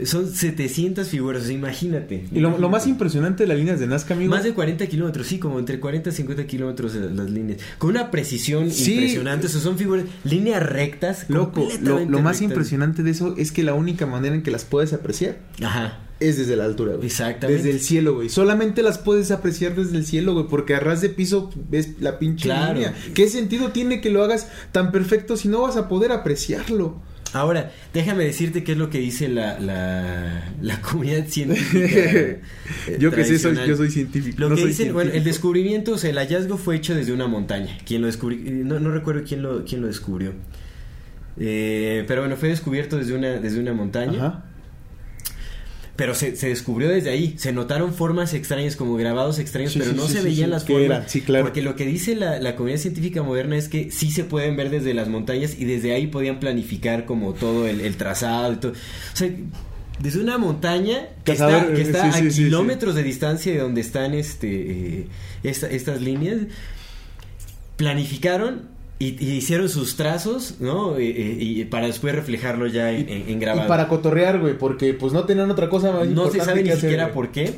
son 700 figuras, o sea, imagínate. Y lo, lo más impresionante de las líneas de Nazca, amigo. Más de 40 kilómetros, sí, como entre 40 y 50 kilómetros las líneas. Con una precisión Sí. impresionante. O sea, son figuras, líneas rectas. Loco, lo, más rectas. impresionante de eso es que la única manera en que las puedes apreciar Ajá. es desde la altura, güey. Exactamente. Desde el cielo, güey. Solamente las puedes apreciar desde el cielo, güey, porque a ras de piso ves la pinche Claro. línea. ¿Qué sentido tiene que lo hagas tan perfecto si no vas a poder apreciarlo? Ahora, déjame decirte qué es lo que dice la, la, la <laughs> comunidad científica. eh, yo que sé, soy, yo soy científico. Lo no que dicen, bueno, el descubrimiento, o sea, el hallazgo fue hecho desde una montaña. Quien lo descubrió, no, no recuerdo quién lo, quién lo descubrió. Eh, pero bueno, fue descubierto desde una, desde una montaña. Ajá. Pero se, se descubrió desde ahí. Se notaron formas extrañas, como grabados extraños, Sí, pero sí, no sí, se veían las ¿qué formas. claro. Porque lo que dice la, la comunidad científica moderna es que sí se pueden ver desde las montañas y desde ahí podían planificar como todo el, el trazado y todo. O sea, desde una montaña que Cazador, está, que eh, está a kilómetros de distancia de donde están este eh, esta- estas líneas, planificaron y, y hicieron sus trazos, ¿no? Y para después reflejarlo ya en, grabado Y para cotorrear, güey, porque pues no tenían otra cosa más no se sabe ni hacer, siquiera güey. por qué.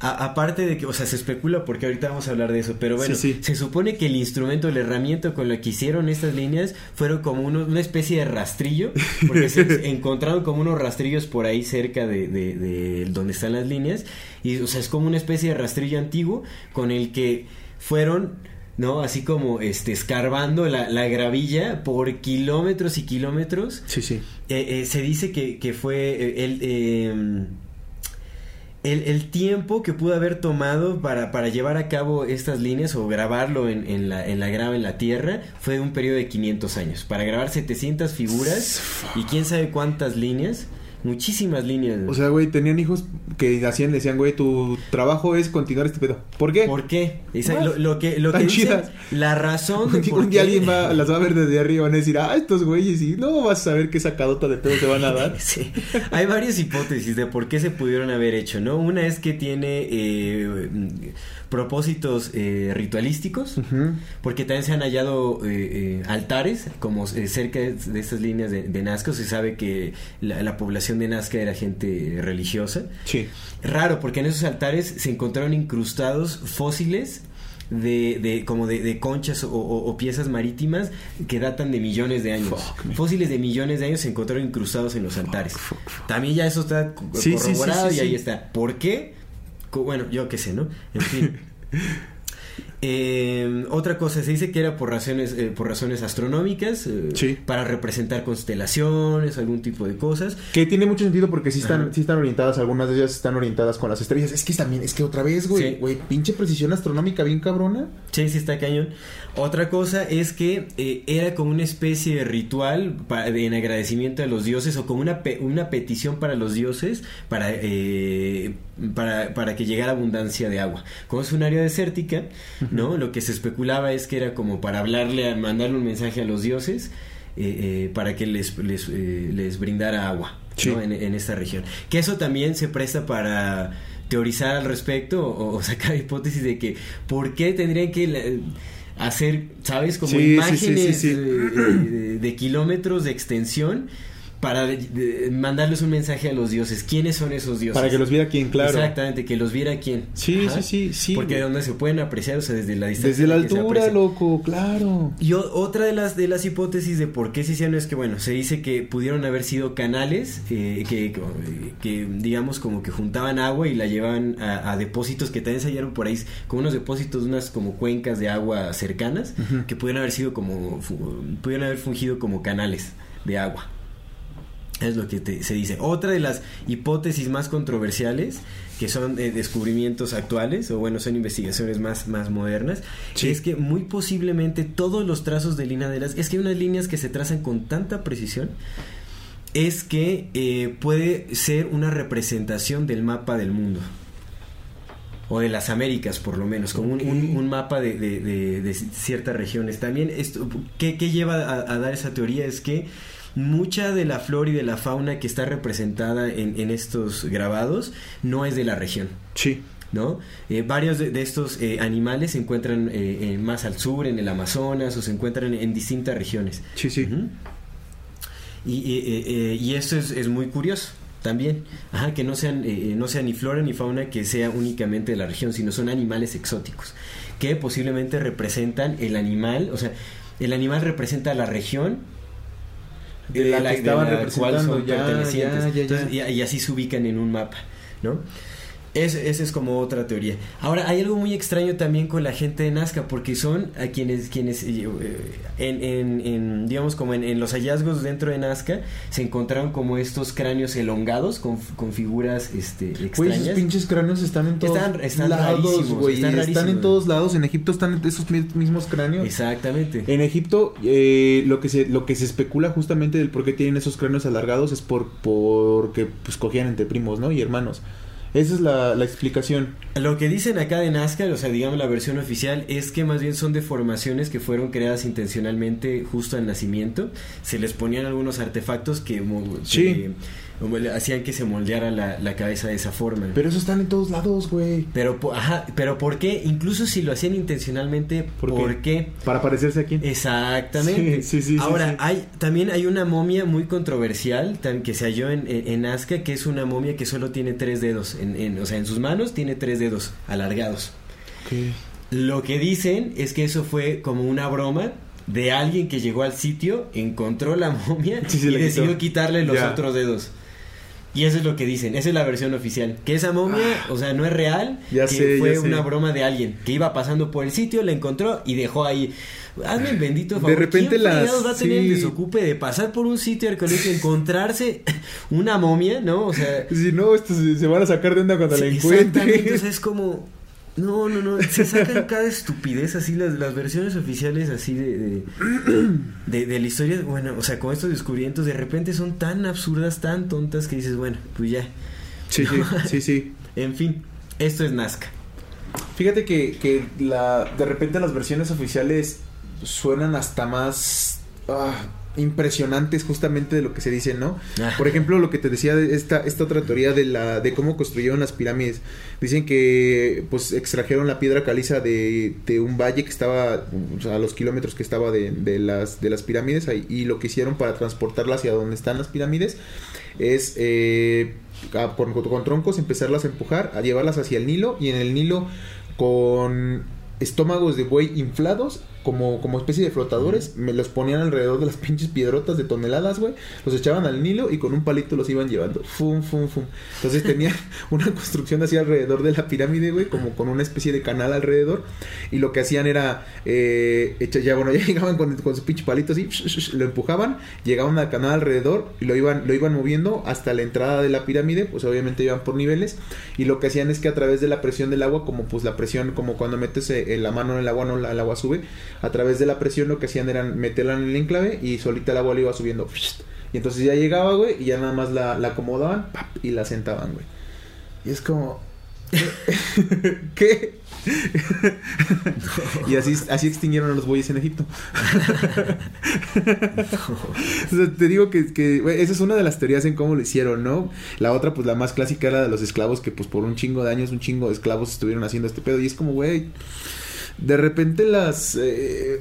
A- aparte de que, o sea, se especula porque ahorita vamos a hablar de eso, pero bueno, Sí, sí. se supone que el instrumento, la herramienta con la que hicieron estas líneas fueron como uno- una especie de rastrillo, porque se <laughs> encontraron como unos rastrillos por ahí cerca de, de- de donde están las líneas, y o sea, es como una especie de rastrillo antiguo con el que fueron ¿no? Así como este escarbando la, la gravilla por kilómetros y kilómetros Sí, sí. eh, eh, se dice que, que fue eh, el, eh, el, el tiempo que pudo haber tomado para, para llevar a cabo estas líneas o grabarlo en, en la, en la grava en la tierra fue un periodo de 500 años. Para grabar 700 figuras y quién sabe cuántas líneas, muchísimas líneas. O sea, güey, tenían hijos que hacían, decían, güey, tu trabajo es continuar este pedo. ¿Por qué? ¿Por qué? Esa- What? lo, lo que, lo que dicen, la razón de <laughs> por un día qué- alguien va, las va a ver desde arriba van a decir, ah, estos güeyes, y no vas a saber qué sacadota de pedo se van a dar. <laughs> Sí. Hay varias hipótesis de por qué se pudieron haber hecho, ¿no? Una es que tiene eh, propósitos eh, ritualísticos, porque también se han hallado eh, eh, altares, como cerca de, estas líneas de, de Nazca, se sabe que la, la población de Nazca era gente religiosa. Sí. Raro, porque en esos altares se encontraron incrustados fósiles de, de como de, de conchas o, o- o piezas marítimas que datan de millones de años. Fuck. Fósiles de millones de años se encontraron incrustados en los altares. fuck. También ya eso está co- Sí, sí, sí, corroborado y ahí está. ¿Por qué? Bueno, yo qué sé, ¿no? En fin. <laughs> Eh, otra cosa, se dice que era por razones, eh, por razones astronómicas, eh, Sí. para representar constelaciones, algún tipo de cosas. Que tiene mucho sentido porque sí están, sí están orientadas, algunas de ellas están orientadas con las estrellas. Es que también, es que otra vez, güey, Sí. güey, pinche precisión astronómica bien cabrona. Sí, sí está cañón. Otra cosa es que eh, era como una especie de ritual pa- de- en agradecimiento a los dioses o como una, pe- una petición para los dioses para, eh, para, para que llegara abundancia de agua. Como es un área desértica, ¿no? Lo que se especulaba es que era como para hablarle, a mandarle un mensaje a los dioses eh, eh, para que les, les, eh, les brindara agua Sí. ¿no? en, en esta región. Que eso también se presta para teorizar al respecto o, o sacar <laughs> hipótesis de que por qué tendrían que la- hacer, ¿sabes? Como Sí, imágenes sí, sí. eh, eh, de, de kilómetros de extensión para mandarles un mensaje a los dioses. ¿Quiénes son esos dioses? Para que los viera quien, claro. Exactamente, que los viera quién. Sí, sí, sí, sí, Porque de donde se pueden apreciar, o sea, desde la distancia. Desde la altura, loco, claro. Y otra de las de las hipótesis de por qué se hicieron es que bueno se dice que pudieron haber sido canales eh, que, que digamos como que juntaban agua y la llevaban a, a depósitos que también se hallaron por ahí como unos depósitos unas como cuencas de agua cercanas que pudieron haber sido como pudieron haber fungido como canales de agua es lo que te- se dice. Otra de las hipótesis más controversiales, que son eh, descubrimientos actuales, o bueno, son investigaciones más, más modernas, Sí. es que muy posiblemente todos los trazos de línea de las... Es que hay unas líneas que se trazan con tanta precisión, es que eh, puede ser una representación del mapa del mundo. O de las Américas, por lo menos, como un, un- Ok. un mapa de, de- de- de ciertas regiones. También, esto, ¿qué, qué lleva a, a dar esa teoría? Es que mucha de la flora y de la fauna que está representada en, en estos grabados no es de la región. Sí. ¿no? Eh, varios de, de estos eh, animales se encuentran eh, eh, más al sur, en el Amazonas, o se encuentran en, distintas regiones. Sí, sí. Y, y, eh, y esto es, es muy curioso también, Ajá, que no sean, no sea ni flora ni fauna que sea únicamente de la región, sino son animales exóticos, que posiblemente representan el animal, o sea, el animal representa la región De la que estaban cual representando, son ya, pertenecientes. ya, ya, ya. Entonces, y, y así se ubican en un mapa, ¿no? Ese, ese es como otra teoría. Ahora, hay algo muy extraño también con la gente de Nazca, porque son a quienes, quienes eh, en, en, en, digamos, como en, en los hallazgos dentro de Nazca, se encontraron como estos cráneos elongados con, con figuras este, Güey, extrañas. esos pinches cráneos están en todos Están- están lados, rarísimos, güey. están Están, en todos lados. En Egipto están esos mi- mismos cráneos. Exactamente. En Egipto, eh, lo que se lo que se especula justamente del por qué tienen esos cráneos alargados es por porque pues cogían entre primos, ¿no? Y hermanos. Esa es la, la explicación. Lo que dicen acá de Nazca, o sea, digamos la versión oficial, es que más bien son deformaciones que fueron creadas intencionalmente justo al nacimiento. Se les ponían algunos artefactos que, Sí. que, hacían que se moldeara la, la cabeza de esa forma. Pero eso están en todos lados, güey. Pero, ajá, pero ¿por qué? Incluso si lo hacían intencionalmente, ¿Por ¿por, qué? Para parecerse a quién. Exactamente. Sí, sí, sí, Ahora, hay también hay una momia muy controversial que se halló en, en, en Nazca, que es una momia que solo tiene tres dedos. En, en- o sea, en sus manos tiene tres dedos alargados. Lo que dicen es que eso fue como una broma de alguien que llegó al sitio, encontró la momia <laughs> Sí, y decidió quitó. quitarle los otros dedos. Y eso es lo que dicen, esa es la versión oficial. Que esa momia, o sea, no es real, Ah. Ya que sé, fue ya sé. una broma de alguien que iba pasando por el sitio, la encontró y dejó ahí. Hazme el bendito De favor. repente ¿quién las- va a tener el sí. desocupe de pasar por un sitio arqueológico, encontrarse <laughs> una momia, ¿no? O sea, Si no, estos se, van a sacar de onda cuando la Sí, encuentren. sea, es como... No, no, no, se <laughs> sacan cada estupidez así, las, las versiones oficiales así de, de, <clears throat> de, de la historia, bueno, o sea, con estos descubrimientos de repente son tan absurdas, tan tontas que dices, bueno, pues ya, Sí, sí, <laughs> sí, sí. en fin, esto es Nazca. Fíjate que, que la, de repente las versiones oficiales suenan hasta más ah, impresionantes justamente de lo que se dice, ¿no? Ah. Por ejemplo, lo que te decía de esta, esta otra teoría de la de cómo construyeron las pirámides. Dicen que pues extrajeron la piedra caliza de, de un valle que estaba o sea, a los kilómetros que estaba de, de las, de las pirámides ahí, y lo que hicieron para transportarla hacia donde están las pirámides es eh, a- con, con troncos empezarlas a empujar, a llevarlas hacia el Nilo y en el Nilo con estómagos de buey inflados como, como especie de flotadores, me los ponían alrededor de las <laughs> pinches piedrotas de toneladas, güey, los echaban al Nilo y con un palito los iban llevando, fum, fum, fum. Entonces <laughs> tenían una construcción así alrededor de la pirámide, güey, como con una especie de canal alrededor, y lo que hacían era, eh, echa- ya bueno, <laughs> ya llegaban con, con su pinche palito así, lo empujaban, llegaban al canal alrededor y lo iban, lo iban moviendo hasta la entrada de la pirámide, pues obviamente iban por niveles, y lo que hacían es que a través de la presión del agua, como pues la presión, como cuando metes eh, la mano en el agua, no la- el agua sube, a través de la presión lo que hacían era meterla en el enclave y solita agua le iba subiendo. Y entonces ya llegaba, güey, y ya nada más la, la acomodaban y la sentaban, güey. Y es como... <laughs> ¿Qué? <laughs> y así, así extinguieron a los bueyes en Egipto. <laughs> Te digo que, que, esa es una de las teorías en cómo lo hicieron, ¿no? La otra, pues la más clásica era de los esclavos que pues por un chingo de años, un chingo de esclavos estuvieron haciendo este pedo. Y es como, güey, de repente las... eh,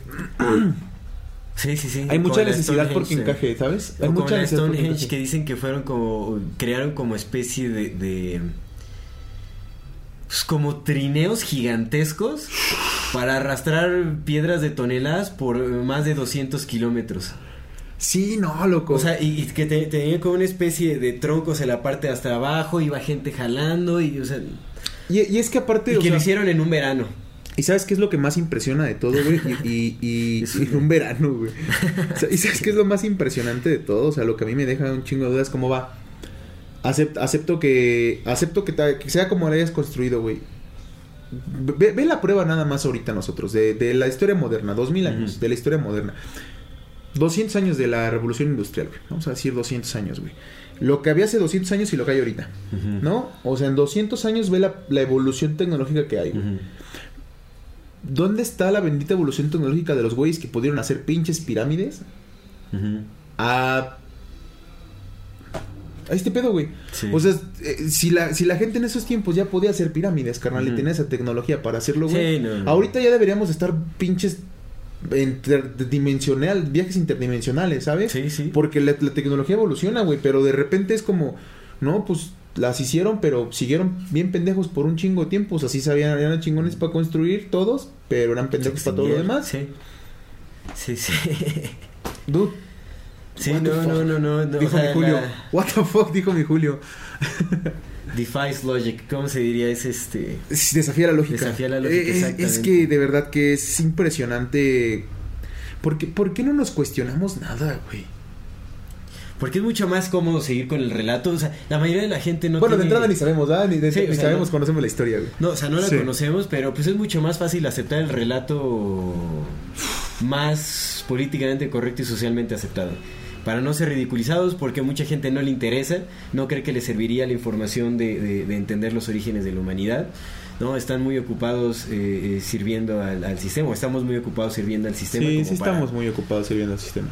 Sí, sí, sí. Hay mucha necesidad porque encaje, ¿sabes? O Hay como mucha necesidad Stonehenge que dicen que fueron como crearon como especie de, de pues, como trineos gigantescos para arrastrar piedras de toneladas por eh, más de 200 kilómetros. Sí, no, loco. O sea, y, y que te- tenía como una especie de troncos en la parte de hasta abajo, iba gente jalando y, o sea, y, y es que aparte, y o que lo hicieron en un verano. ¿Y sabes qué es lo que más impresiona de todo, güey? <laughs> Y, y, y- y un verano, güey. ¿Y sabes qué es lo más impresionante de todo? O sea, lo que a mí me deja un chingo de dudas, ¿cómo va? Acept- acepto que acepto que, ta- que sea como lo hayas construido, güey. Ve, ve la prueba nada más ahorita nosotros, de, de la historia moderna, 2000 años, de la historia moderna. 200 años de la revolución industrial, güey. Vamos a decir 200 años, güey. Lo que había hace 200 años y lo que hay ahorita, ¿no? O sea, en 200 años ve la, la evolución tecnológica que hay, güey. ¿Dónde está la bendita evolución tecnológica de los güeyes que pudieron hacer pinches pirámides? Ujú. A. A este pedo, güey. Sí. O sea, eh, si, la, si la gente en esos tiempos ya podía hacer pirámides, carnal, y Ujú. tenía esa tecnología para hacerlo, güey. Sí, no, no. Ahorita ya deberíamos estar pinches interdimensional, viajes interdimensionales, ¿sabes? Sí, sí. Porque la, la tecnología evoluciona, güey, pero de repente es como, no, pues las hicieron, pero siguieron bien pendejos por un chingo de tiempo. O sea, sí sabían, eran chingones para construir todos, pero eran pendejos para todo lo demás. Sí. Sí, sí. <laughs> Dude, Sí, no, no, no, no, dijo mi Julio. What the fuck, dijo mi Julio. <laughs> Defies logic, ¿cómo se diría? Es este. Es- Desafía la lógica. Desafía la lógica, Eh, es, que de verdad que es impresionante. ¿Por qué, por qué no nos cuestionamos nada, güey? Porque es mucho más cómodo seguir con el relato. O sea, la mayoría de la gente no bueno, de entrada ni sabemos, ¿ah? Ni, de- Sí, o ni sea, sabemos, no- conocemos la historia, güey. No, o sea, no la Sí. conocemos, pero pues es mucho más fácil aceptar el relato más políticamente correcto y socialmente aceptado. Para no ser ridiculizados, porque mucha gente no le interesa, no cree que le serviría la información de, de- de entender los orígenes de la humanidad. No, están muy ocupados eh, eh, sirviendo al, al sistema, o estamos muy ocupados sirviendo al sistema. Sí, como sí para- estamos muy ocupados sirviendo al sistema.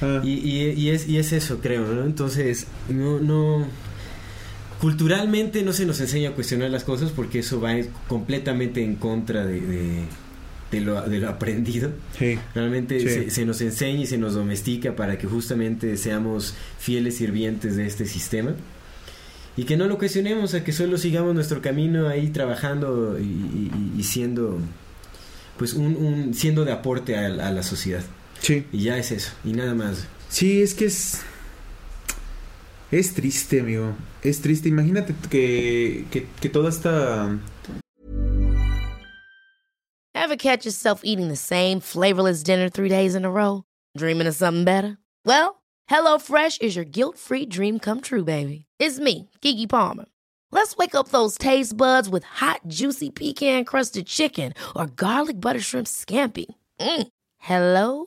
Ah, Y, y- y es, y es eso, creo, ¿no? Entonces, no, no. Culturalmente no se nos enseña a cuestionar las cosas porque eso va en- completamente en contra de, de, de lo, de lo aprendido. sí. Realmente Sí. se, se nos enseña y se nos domestica para que justamente seamos fieles sirvientes de este sistema. Y que no lo cuestionemos, a que solo sigamos nuestro camino ahí trabajando y, y- y siendo, pues, un, un- siendo de aporte a, a la sociedad. Sí. Y ya es eso, y nada más. Sí, es que es. Es triste, amigo. Es triste. Imagínate que, que, que toda esta. Ever catch yourself eating the same flavorless dinner three days in a row? Dreaming of something better? Well, HelloFresh is your guilt free dream come true, baby. It's me, Kiki Palmer. Let's wake up those taste buds with hot, juicy pecan crusted chicken or garlic butter shrimp scampi. Mm. Hello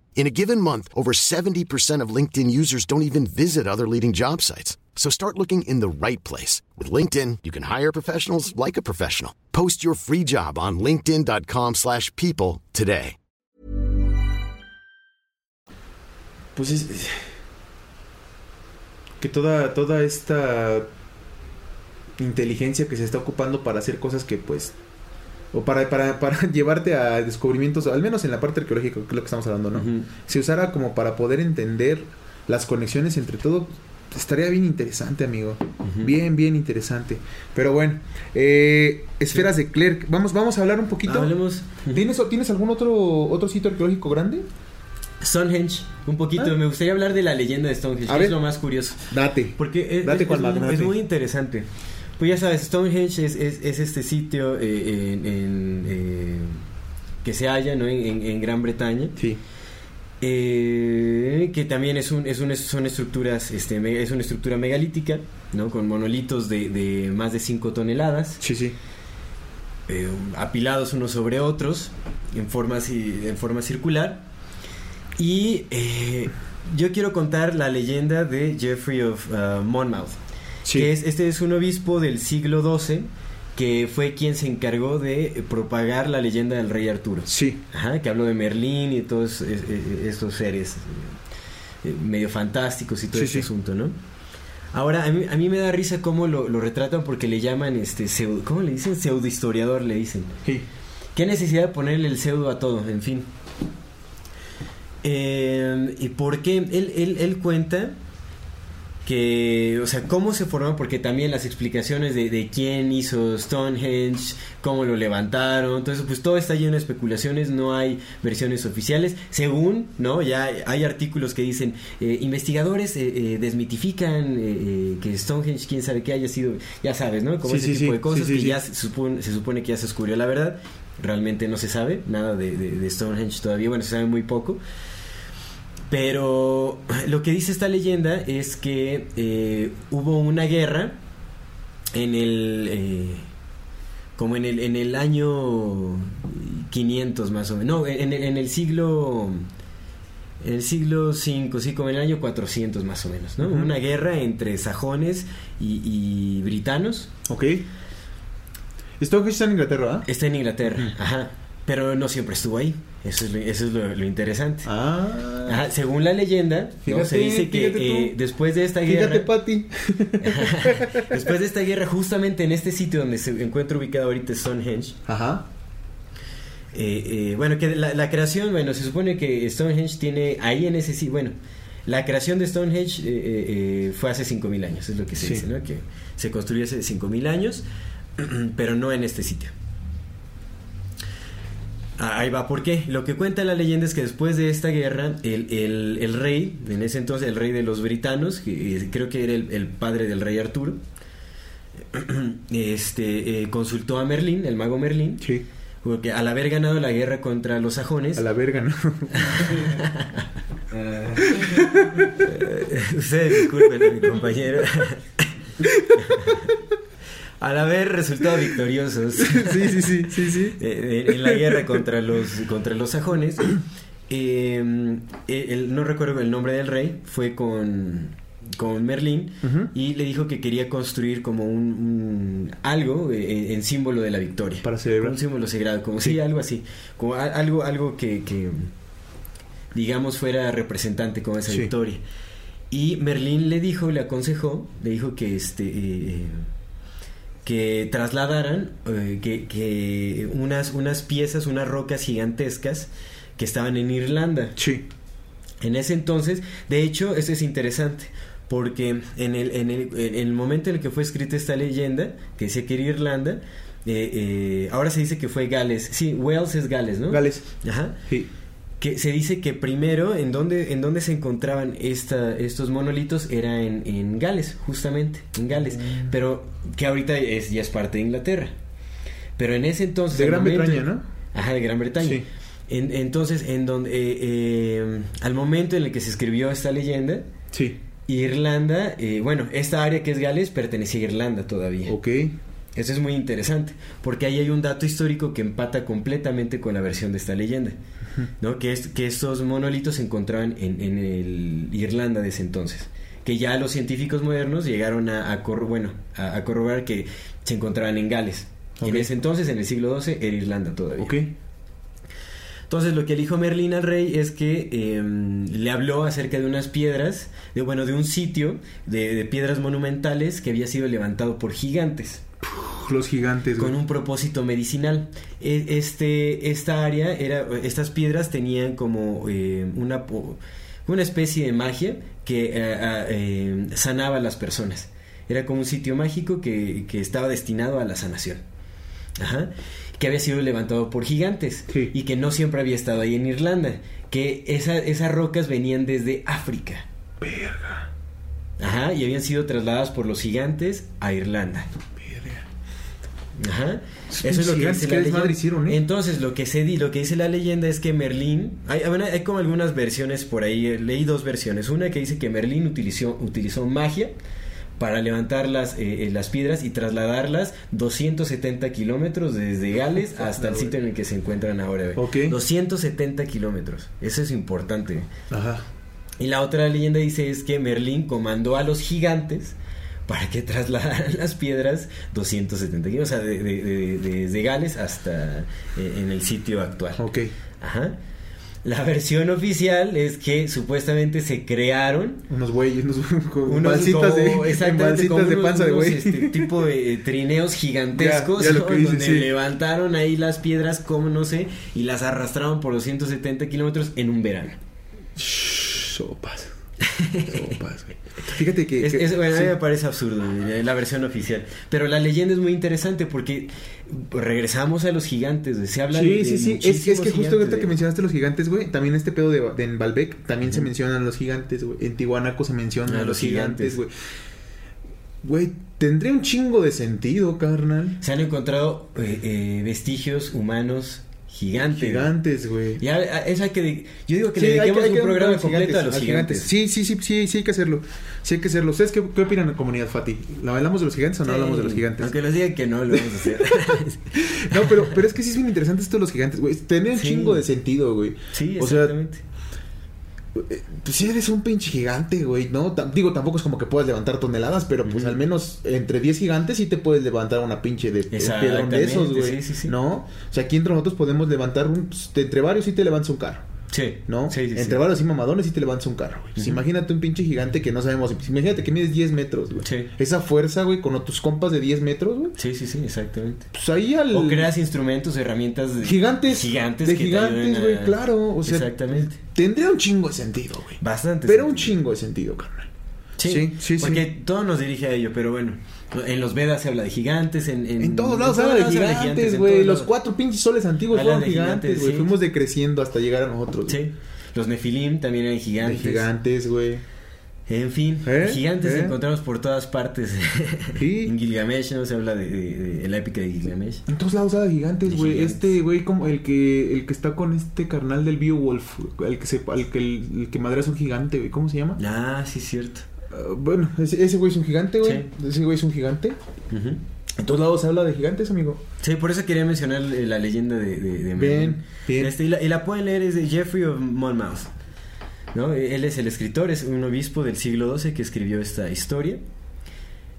In a given month, over 70% of LinkedIn users don't even visit other leading job sites. So start looking in the right place. With LinkedIn, you can hire professionals like a professional. Post your free job on linkedin.com/people slash people today. Pues es. Que toda, toda esta inteligencia que se está ocupando para hacer cosas que, pues. O para, para, para <laughs> llevarte a descubrimientos, al menos en la parte arqueológica, que es lo que estamos hablando, ¿no? Se usara como para poder entender las conexiones entre todo. Estaría bien interesante, amigo. Bien, bien interesante. Pero bueno, eh, esferas de Clerc. Vamos, vamos a hablar un poquito. Hablemos. ¿Tienes, ¿Tienes algún otro, otro sitio arqueológico grande? Stonehenge, un poquito. Ah. Me gustaría hablar de la leyenda de Stonehenge, A que ver. es lo más curioso. Date. Porque es, Date es- es muy, es muy interesante. Pues ya sabes, Stonehenge es, es- es este sitio eh, en- en, eh, que se halla ¿no? en, Gran Bretaña. Sí. eh, que también es un, es un- son estructuras, este, es una estructura megalítica, ¿no? Con monolitos de, de más de 5 toneladas. Sí, sí. apilados unos sobre otros en forma, ci- en forma circular y yo quiero contar la leyenda de Jeffrey of uh, Monmouth. Sí. Que es, este es un obispo del siglo XII que fue quien se encargó de propagar la leyenda del rey Arturo. Sí. Ajá, que habló de Merlín y todos es- estos seres eh, medio fantásticos y todo Sí, sí. asunto, ¿no? Ahora, a mí, a mí me da risa cómo lo, lo retratan porque le llaman, este, pseudo, ¿cómo le dicen? Le dicen. Sí. ¿Qué necesidad de ponerle el pseudo a todo? En fin. Eh, ¿Y por qué? Él, él, él cuenta que, o sea, cómo se formó, porque también las explicaciones de, de quién hizo Stonehenge, cómo lo levantaron, entonces pues todo está lleno de especulaciones, no hay versiones oficiales, según, ¿no? Ya hay artículos que dicen, eh, investigadores eh, eh, desmitifican eh, eh, que Stonehenge, quién sabe qué haya sido, ya sabes, ¿no? Como Sí, ese sí, tipo de cosas sí, que ya se supone, se supone que ya se descubrió la verdad, realmente no se sabe nada de, de- de Stonehenge todavía, bueno, se sabe muy poco. Pero lo que dice esta leyenda es que eh, hubo una guerra en el... eh, como en el, en el año 500 más o menos. No, en el, en el siglo... En el siglo V, sí, como en el año 400 más o menos, ¿no? Ujú. Una guerra entre sajones y, y britanos. Ok. Stonehenge está en Inglaterra, ¿ah? Está en Inglaterra, ajá. Pero no siempre estuvo ahí. Eso es lo, eso es lo, lo interesante. Ah. Ajá, según la leyenda, se dice que eh, después de esta Fíjate, guerra, Pati. <laughs> después de esta guerra, justamente en este sitio donde se encuentra ubicado ahorita Stonehenge, Ajá. eh, eh, bueno, que la, la creación, bueno, se supone que Stonehenge tiene ahí en ese sitio, bueno, la creación de Stonehenge eh, eh, eh, fue hace 5.000 años, es lo que se Sí. dice, ¿no? Que se construyó hace 5.000 años, <clears throat> pero no en este sitio. Ah, Ahí va, ¿por qué? Lo que cuenta la leyenda es que después de esta guerra, el, el- el rey, en ese entonces el rey de los britanos, que eh, creo que era el, el padre del rey Arturo, <clears throat> este, eh, consultó a Merlín, el mago Merlín, Sí. porque al haber ganado la guerra contra los sajones, A la verga, ¿no? Ah, <laughs> ustedes disculpen a mi compañero, <laughs> al haber resultado victoriosos sí, sí, sí, sí, sí. <laughs> eh, en la guerra contra los, contra los sajones, eh, <clears throat> eh, el- no recuerdo el nombre del rey, fue con, con Merlín Ujú. y le dijo que quería construir como un, un- algo eh, en símbolo de la victoria. Para celebrar. Un símbolo sagrado, como sí, algo así, como a- algo, algo que, que, digamos fuera representante como esa Sí. victoria. Y Merlín le dijo, le aconsejó, le dijo que este eh, que trasladaran eh, que, que unas, unas piezas, unas rocas gigantescas que estaban en Irlanda. Sí. En ese entonces, de hecho, eso es interesante, porque en el, en el, en el momento en el que fue escrita esta leyenda, que decía que era Irlanda, eh, eh, ahora se dice que fue Gales. Sí, Wales es Gales, ¿no? Gales. Ajá. Sí. Que se dice que primero en donde, en donde se encontraban esta, estos monolitos era en, en Gales, justamente, en Gales. Mm. Pero que ahorita es, ya es parte de Inglaterra. Pero en ese entonces... De Gran momento- Bretaña, ¿no? Ajá, de Gran Bretaña. Sí. En- entonces, en donde, eh, eh, al momento en el que se escribió esta leyenda, Sí. Irlanda, eh, bueno, esta área que es Gales pertenecía a Irlanda todavía. Ok. Eso es muy interesante, porque ahí hay un dato histórico que empata completamente con la versión de esta leyenda, ¿no? Que, es, que estos monolitos se encontraban en, en el Irlanda de ese entonces, que ya los científicos modernos llegaron a, a corro- bueno, a, a corroborar que se encontraban en Gales. Ok. En ese entonces, en el siglo XII, era Irlanda todavía. Entonces lo que dijo Merlín al rey es que eh, le habló acerca de unas piedras, de bueno, de un sitio de, de piedras monumentales que había sido levantado por gigantes los gigantes. con un propósito medicinal. E- Este, esta área era, estas piedras tenían como eh, una, una especie de magia que eh, ah, eh, sanaba a las personas. Era como un sitio mágico que, que estaba destinado a la sanación. Ajá. Que había sido levantado por gigantes Sí. y que no siempre había estado ahí en Irlanda. Que esa- esas rocas venían desde África. Verga. Ajá. Y habían sido trasladadas por los gigantes a Irlanda. Ajá. Eso es lo que dice ¿qué la desmadre leyenda. hicieron, eh? Entonces, lo que se di, lo que dice la leyenda es que Merlín, hay, hay como algunas versiones por ahí, eh, leí dos versiones, una que dice que Merlín utilizó, utilizó magia para levantar las, eh, eh, las piedras y trasladarlas 270 kilómetros desde Gales <laughs> hasta el sitio en el que se encuentran ahora. güey. Ok. 270 kilómetros, eso es importante. Ajá. Y la otra leyenda dice es que Merlín comandó a los gigantes para que trasladaran <laughs> las piedras 270 kilómetros, o sea, de- de- de- de- Gales hasta eh, en el sitio actual. Ok. Ajá. La versión oficial es que supuestamente se crearon Unos güeyes, unos, <laughs> unos balsitas de, exactamente, de panza de güey. este, tipo de trineos gigantescos Ya, ya lo que ¿no? dices, donde sí. levantaron ahí las piedras como no sé y las arrastraron por 270 kilómetros en un verano Sopas. Sopas, güey. <laughs> Fíjate que. Es- que- es- bueno, a mí sí. me parece absurdo la versión oficial pero la leyenda es muy interesante porque regresamos a los gigantes güey. se habla Sí, de, sí, de sí. Es, es que justo ahorita que de- mencionaste los gigantes, güey, también este pedo de, de en Balbec también se mencionan los gigantes, güey. En Tihuanaco se mencionan Ah, los gigantes. güey. Güey, tendría un chingo de sentido, carnal. se han encontrado eh, eh, vestigios humanos gigantes Gigantes, güey. ya eso hay que yo digo que Sí, le dediquemos un programa completo a los gigantes, Sí, sí, sí, sí, sí hay que hacerlo. Sí hay que hacerlo. ¿Ustedes qué, qué opinan comunidad, Fati? ¿La hablamos de los gigantes o no Sí, hablamos de los gigantes? Aunque nos digan que no, lo vamos a hacer. <laughs> No, pero, pero es que sí es bien interesante esto de los gigantes, güey. Tenía un Sí. chingo de sentido, güey. sí, O sea, exactamente. Pues si eres un pinche gigante, güey, ¿no? Digo, tampoco es como que puedas levantar toneladas, pero pues al menos entre 10 gigantes sí te puedes levantar una pinche de un piedrón de esos, güey. sí, sí, sí. ¿No? O sea, aquí entre nosotros podemos levantar un... pues, entre varios sí te levantas un carro, sí, ¿no? Sí, sí, sí. entre varios y mamadones sí te levantas un carro, güey. Pues, Ujú. imagínate un pinche gigante que no sabemos... pues, imagínate que mides 10 metros, güey. Sí. Esa fuerza, güey, con tus compas de 10 metros, güey. Sí, sí, sí, exactamente. Pues ahí al... O creas instrumentos, herramientas de- Gigantes. gigantes De que gigantes, a- güey, claro. O sea, exactamente. tendría un chingo de sentido, güey. Bastante. Pero un chingo de sentido, carnal. Sí, Sí, sí, sí. Porque todo nos dirige a ello, pero bueno. En los Vedas se habla de gigantes, en... En, En todos lados en habla de gigantes, güey. Los cuatro pinches soles antiguos fueron gigantes, güey. sí. Fuimos decreciendo hasta llegar a nosotros. Sí. Los Nefilim también eran De gigantes. gigantes, güey. En fin, ¿Eh? gigantes ¿Eh? encontramos por todas partes. Sí. <laughs> en Gilgamesh, ¿no? Se habla de, de- de la épica de Gilgamesh. En todos lados habla de gigantes, güey. Este, güey, como el que el que está con este carnal del Beowulf, el que se el que el, el que madre es un gigante, güey. ¿Cómo se llama? Ah, sí, cierto. Ah, bueno, ese, ese güey es un gigante, güey. Ese güey es un gigante. Ujú. En todos lados se habla de gigantes, amigo. Sí, por eso quería mencionar la leyenda de, de, de Bien, bien. Este, y, la, y la pueden leer, es de Jeffrey of Monmouth. ¿no? Él es el escritor, es un obispo del siglo XII que escribió esta historia.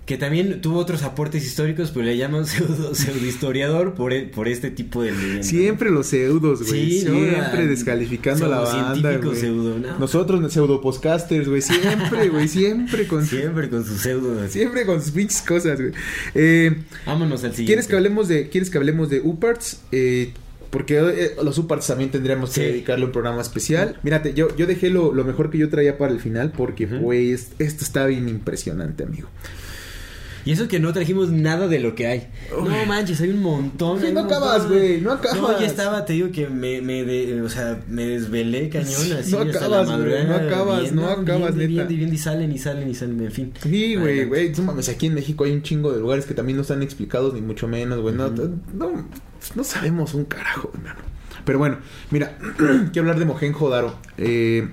Que también tuvo otros aportes históricos, pero le llaman <laughs> pseudo, pseudohistoriador por, e- por este tipo de leyenda. Siempre los pseudos, güey. Sí. Siempre descalificando a la banda, güey. pseudo, ¿no? Nosotros pseudopostcasters, güey. Siempre, güey. Siempre con Siempre con su pseudo. Siempre con sus pinches cosas, güey. Eh, Vámonos al siguiente. ¿Quieres que hablemos de, ¿quieres que hablemos de UParts? Eh, porque eh, los UParts también tendríamos que dedicarle un programa especial. Mírate, yo, yo dejé lo, lo mejor que yo traía para el final porque, pues, esto está bien impresionante, amigo. Y eso que no trajimos nada de lo que hay. No manches, hay un montón. Sí, hay no un acabas, montón. güey, no acabas. No, ya estaba, te digo que me, me de- o sea, me desvelé cañón así No acabas, la madrugada. no acabas, no acabas, viendo, neta. viendo, y salen y salen y salen, en fin. Sí, güey, güey. No mames, aquí en México hay un chingo de lugares que también no están explicados, ni mucho menos, güey. No, no, no sabemos un carajo, hermano. Pero bueno, mira, <clears throat> quiero hablar de Mohenjo-Daro. Eh,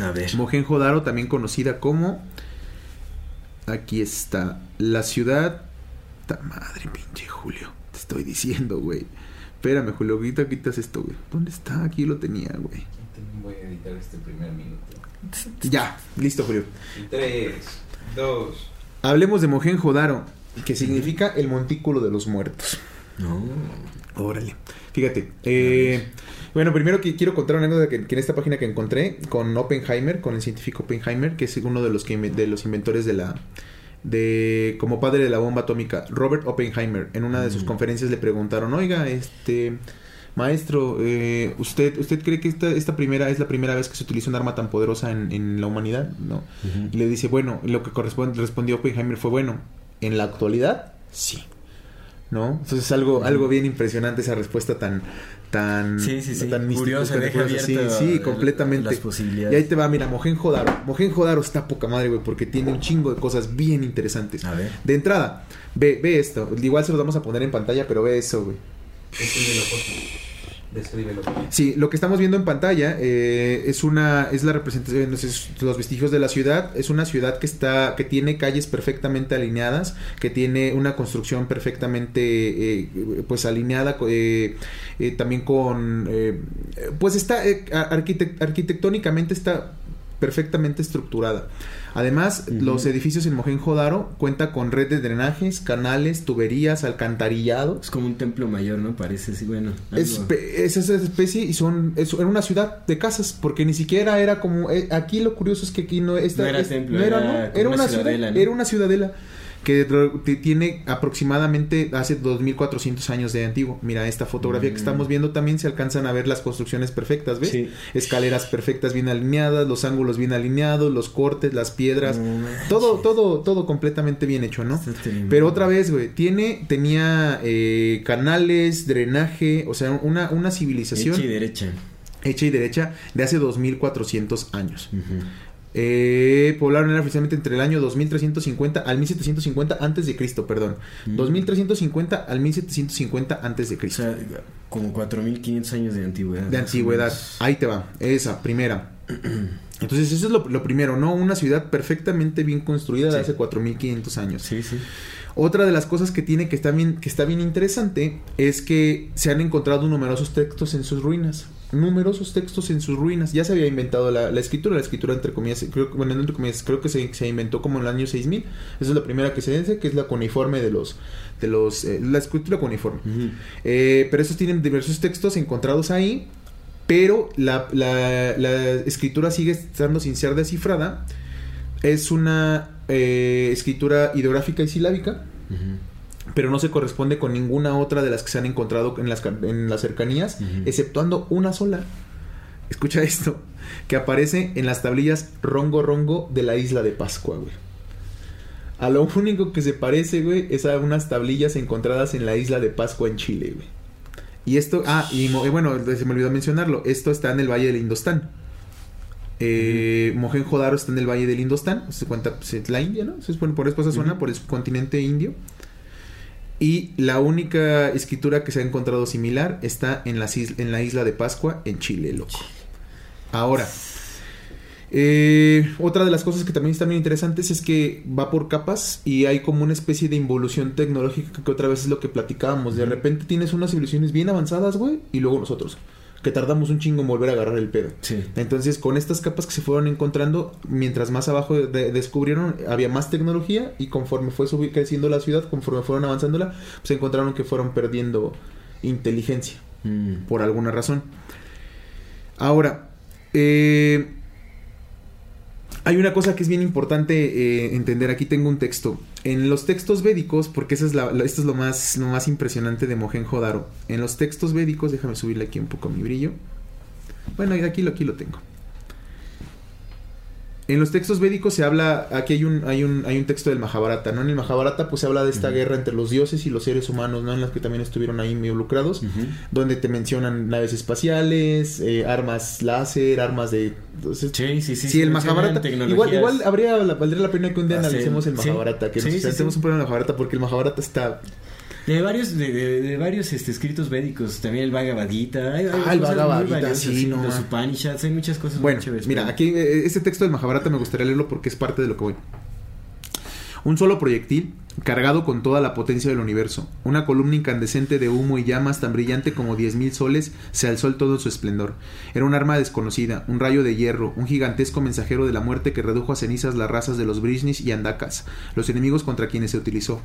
A ver. Mohenjo-Daro, también conocida como. Aquí está. La ciudad. Ta madre, pinche Julio. Te estoy diciendo, güey. Espérame, Julio. Ahorita quitas esto, güey. ¿Dónde está? Aquí lo tenía, güey. También voy a editar este primer minuto. Ya, listo, Julio. Tres, dos. Hablemos de Mohenjo-Daro, que significa el montículo de los muertos. No. Órale. Fíjate. eh, bueno, primero que quiero contar una anécdota que, que en esta página que encontré con Oppenheimer, con el científico Oppenheimer, que es uno de los que de los inventores de la de como padre de la bomba atómica, Robert Oppenheimer, en una de sus Mm. conferencias le preguntaron, "Oiga, este maestro, eh, usted usted cree que esta esta primera es la primera vez que se utiliza un arma tan poderosa en, en la humanidad?" ¿No? Y le dice, bueno, lo que corresponde, respondió Oppenheimer fue, bueno, en la actualidad, sí. ¿No? Entonces es algo, algo bien impresionante esa respuesta tan, tan, Sí, sí, sí. tan tan deja abierta Sí, sí, el- completamente. las posibilidades. Y ahí te va, mira, Mohenjo-Daro. Mohenjo-Daro está poca madre, güey, porque tiene un chingo de cosas bien interesantes. A ver. De entrada, ve, ve esto. Igual se los vamos a poner en pantalla, pero ve eso, güey. Por favor. Sí, lo que estamos viendo en pantalla eh, es una es la representación entonces, los vestigios de la ciudad. Es una ciudad que está que tiene calles perfectamente alineadas, que tiene una construcción perfectamente eh, pues alineada, eh, también con pues está arquitect- arquitectónicamente está perfectamente estructurada. Además, los edificios en Mohenjo-Daro cuenta con red de drenajes, canales, tuberías, alcantarillado. Es como un templo mayor, ¿no? Parece así, bueno. Es, es esa especie y son es, era una ciudad de casas porque ni siquiera era como eh, aquí lo curioso es que aquí no esta- No era es- templo, no era, era ¿no? Era una ciudad ciudadela, ¿no? era una ciudadela que tiene aproximadamente hace 2400 años de antiguo. Mira esta fotografía que Mm. estamos viendo también se alcanzan a ver las construcciones perfectas, ¿ves? Sí. Escaleras perfectas bien alineadas, los ángulos bien alineados, los cortes, las piedras, todo todo todo completamente bien hecho, ¿no? Tremendo. Pero otra vez, güey, tiene, tenía eh, canales, drenaje, o sea, una, una civilización Hecha y derecha. hecha y derecha de hace 2400 años. Ujú. Eh, poblaron era oficialmente entre el año 2350 al 1750 antes de Cristo, perdón. Mm. 2350 al 1750 antes de O Cristo. sea, como 4500 años de antigüedad. de o antigüedad. Ahí te va, esa, primera. <clears throat> Entonces, eso es lo, lo primero, ¿no? Una ciudad perfectamente bien construida de Sí. hace 4500 años. Sí, sí. Otra de las cosas que tiene que está bien, que está bien interesante es que se han encontrado numerosos textos en sus ruinas. Numerosos textos en sus ruinas. Ya se había inventado la, la escritura, la escritura entre comillas, creo, bueno, no entre comillas, creo que se, se inventó como en el año 6000. Esa es la primera que se dice, que es la cuneiforme de los, de los, eh, la escritura cuneiforme. Eh, pero esos tienen diversos textos encontrados ahí, pero la, la- la escritura sigue estando sin ser descifrada. Es una eh, escritura ideográfica y silábica. Pero no se corresponde con ninguna otra de las que se han encontrado en las, en las cercanías, exceptuando una sola. Escucha esto, que aparece en las tablillas Rongo Rongo de la isla de Pascua, güey. A lo único que se parece, güey, es a unas tablillas encontradas en la isla de Pascua en Chile, güey. Y esto, ah, y eh, bueno, se me olvidó mencionarlo, esto está en el Valle del Indostán. Eh, Mohenjo-Daro está en el Valle del Indostán, se cuenta, pues, es la India, ¿no? Se supone por esa zona, Ujú. por el subcontinente indio. Y la única escritura que se ha encontrado similar está en, las en la isla de Pascua, en Chile, loco. Ahora, eh, otra de las cosas que también están bien interesantes es que va por capas y hay como una especie de involución tecnológica que otra vez es lo que platicábamos. De repente tienes unas civilizaciones bien avanzadas, güey, y luego nosotros, que tardamos un chingo en volver a agarrar el pedo. Sí. Entonces, con estas capas que se fueron encontrando, mientras más abajo de- descubrieron, había más tecnología y conforme fue subi- creciendo la ciudad, conforme fueron avanzándola, pues encontraron que fueron perdiendo inteligencia Mm. por alguna razón. Ahora, eh, hay una cosa que es bien importante eh, entender. Aquí tengo un texto. En los textos védicos, porque esa es la, esto es lo más, lo más impresionante de Mohenjo-Daro. En los textos védicos, déjame subirle aquí un poco mi brillo. Bueno, y aquí, aquí lo tengo. En los textos védicos se habla, aquí hay un, hay un, hay un texto del Mahabharata, ¿no? En el Mahabharata pues se habla de esta guerra entre los dioses y los seres humanos, ¿no? En las que también estuvieron ahí involucrados Ujú. donde te mencionan naves espaciales, eh, armas láser, armas de... entonces, Sí, sí, sí. Sí, el Mahabharata. Igual, igual habría, la- valdría la pena que un día Hacer- analicemos el Mahabharata, que sí, nos sí, sí. un programa de Mahabharata, porque el Mahabharata está... De varios, de, de- de varios este, escritos védicos, también el Bhagavad Gita. Hay, hay Ah, el Bhagavad Gita, sí, no, Los ma. Upanishads, hay muchas cosas Bueno, muy chéveres. mira, pero- aquí este texto del Mahabharata me gustaría leerlo porque es parte de lo que voy. Un solo proyectil, cargado con toda la potencia del universo, una columna incandescente de humo y llamas tan brillante como 10.000 soles, se alzó en todo su esplendor. Era un arma desconocida, un rayo de hierro, un gigantesco mensajero de la muerte que redujo a cenizas las razas de los Brishnis y Andakas, los enemigos contra quienes se utilizó.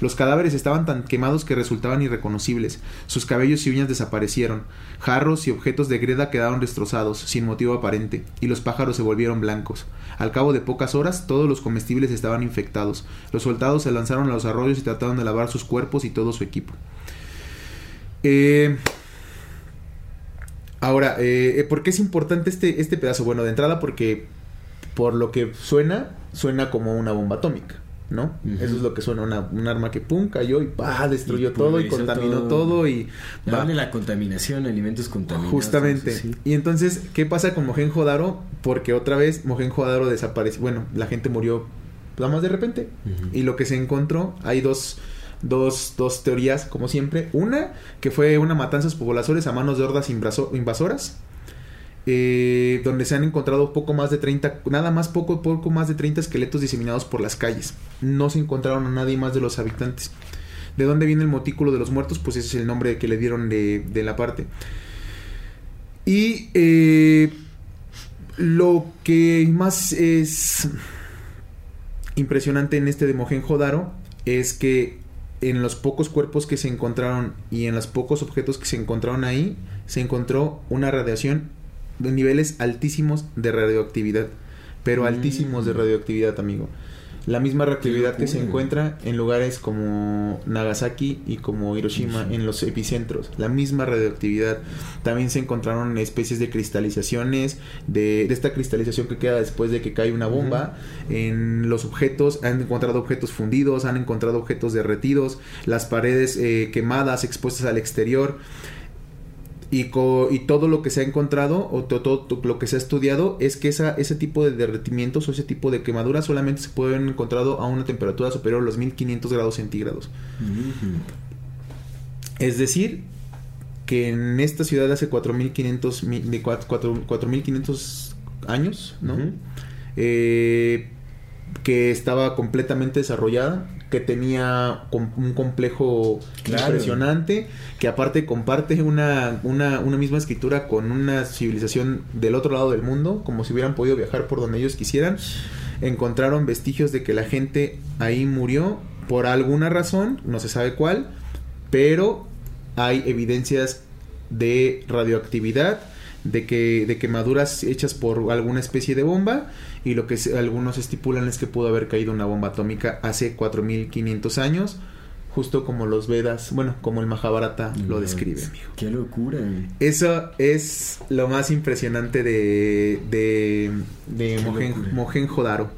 Los cadáveres estaban tan quemados que resultaban irreconocibles, sus cabellos y uñas desaparecieron, jarros y objetos de greda quedaron destrozados, sin motivo aparente, y los pájaros se volvieron blancos. Al cabo de pocas horas, todos los comestibles estaban infectados. Los soldados se lanzaron a los arroyos y trataron de lavar sus cuerpos y todo su equipo. Eh, ahora, eh, eh, ¿por qué es importante este, este pedazo? Bueno, de entrada porque por lo que suena, suena como una bomba atómica. ¿No? Eso es lo que suena, una, un arma que pum, cayó y pa, destruyó Y todo y contaminó todo, todo. y va. la contaminación, alimentos contaminados. Justamente. eso sí. Y entonces, ¿qué pasa con Mohenjo-Daro? Porque otra vez Mohenjo-Daro desapareció. Bueno, la gente murió nada más de repente. Y lo que se encontró, hay dos, dos, dos teorías, como siempre. Una, que fue una matanza de pobladores a manos de hordas invaso- invasoras. eh, donde se han encontrado poco más de 30, nada más poco, poco más de 30 esqueletos diseminados por las calles. No se encontraron a nadie más de los habitantes. ¿De dónde viene el motículo de los muertos? Pues ese es el nombre que le dieron de, de la parte. Y eh, Lo que más es impresionante en este de Mohenjo-Daro es que en los pocos cuerpos que se encontraron y en los pocos objetos que se encontraron ahí, se encontró una radiación de niveles altísimos de radioactividad. Pero Mm. altísimos de radioactividad, amigo. La misma radioactividad que se encuentra en lugares como Nagasaki y como Hiroshima, en los epicentros. La misma radioactividad. También se encontraron especies de cristalizaciones, de, de esta cristalización que queda después de que cae una bomba. En los objetos, han encontrado objetos fundidos, han encontrado objetos derretidos, las paredes eh, quemadas, expuestas al exterior. Y, co- y todo lo que se ha encontrado o to- todo, to- lo que se ha estudiado es que esa, ese tipo de derretimientos o ese tipo de quemaduras solamente se pueden encontrado a una temperatura superior a los 1500 grados centígrados. Es decir, que en esta ciudad hace 4500 mi- de cuat- cuatro- 4500 años. Eh, que estaba completamente desarrollada, que tenía un complejo Claro. impresionante, que aparte comparte una, una, una misma escritura con una civilización del otro lado del mundo, como si hubieran podido viajar por donde ellos quisieran. Encontraron vestigios de que la gente ahí murió por alguna razón, no se sabe cuál, pero hay evidencias de radioactividad, de que de quemaduras hechas por alguna especie de bomba y lo que algunos estipulan es que pudo haber caído una bomba atómica hace 4500 años, justo como los Vedas, bueno, como el Mahabharata lo describe, amigo. Qué locura. Eso es lo más impresionante de de de Mohen-. Mohenjo-Daro.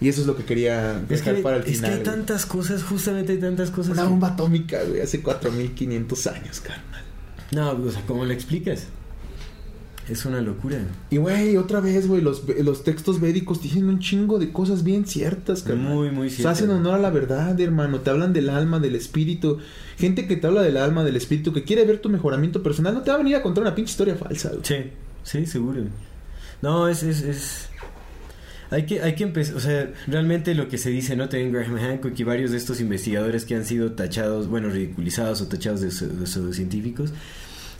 Y eso es lo que quería Es que, dejar para el es que final. hay güey. tantas cosas, justamente hay tantas cosas. Una que- bomba atómica, güey, hace 4500 años, carnal. No, o sea, ¿cómo lo explicas? Es una locura. Y güey, otra vez, güey, los, los textos védicos dicen un chingo de cosas bien ciertas, carnal. Muy, muy O sea, cierto. hacen honor a la verdad, hermano. Te hablan del alma, del espíritu. Gente que te habla del alma, del espíritu, que quiere ver tu mejoramiento personal, no te va a venir a contar una pinche historia falsa, güey. Sí, sí, seguro. No, es, es, es... Hay que, hay que empezar, o sea, realmente lo que se dice, ¿no? También Graham Hancock y varios de estos investigadores que han sido tachados, bueno, ridiculizados o tachados de, pseu- de pseudocientíficos,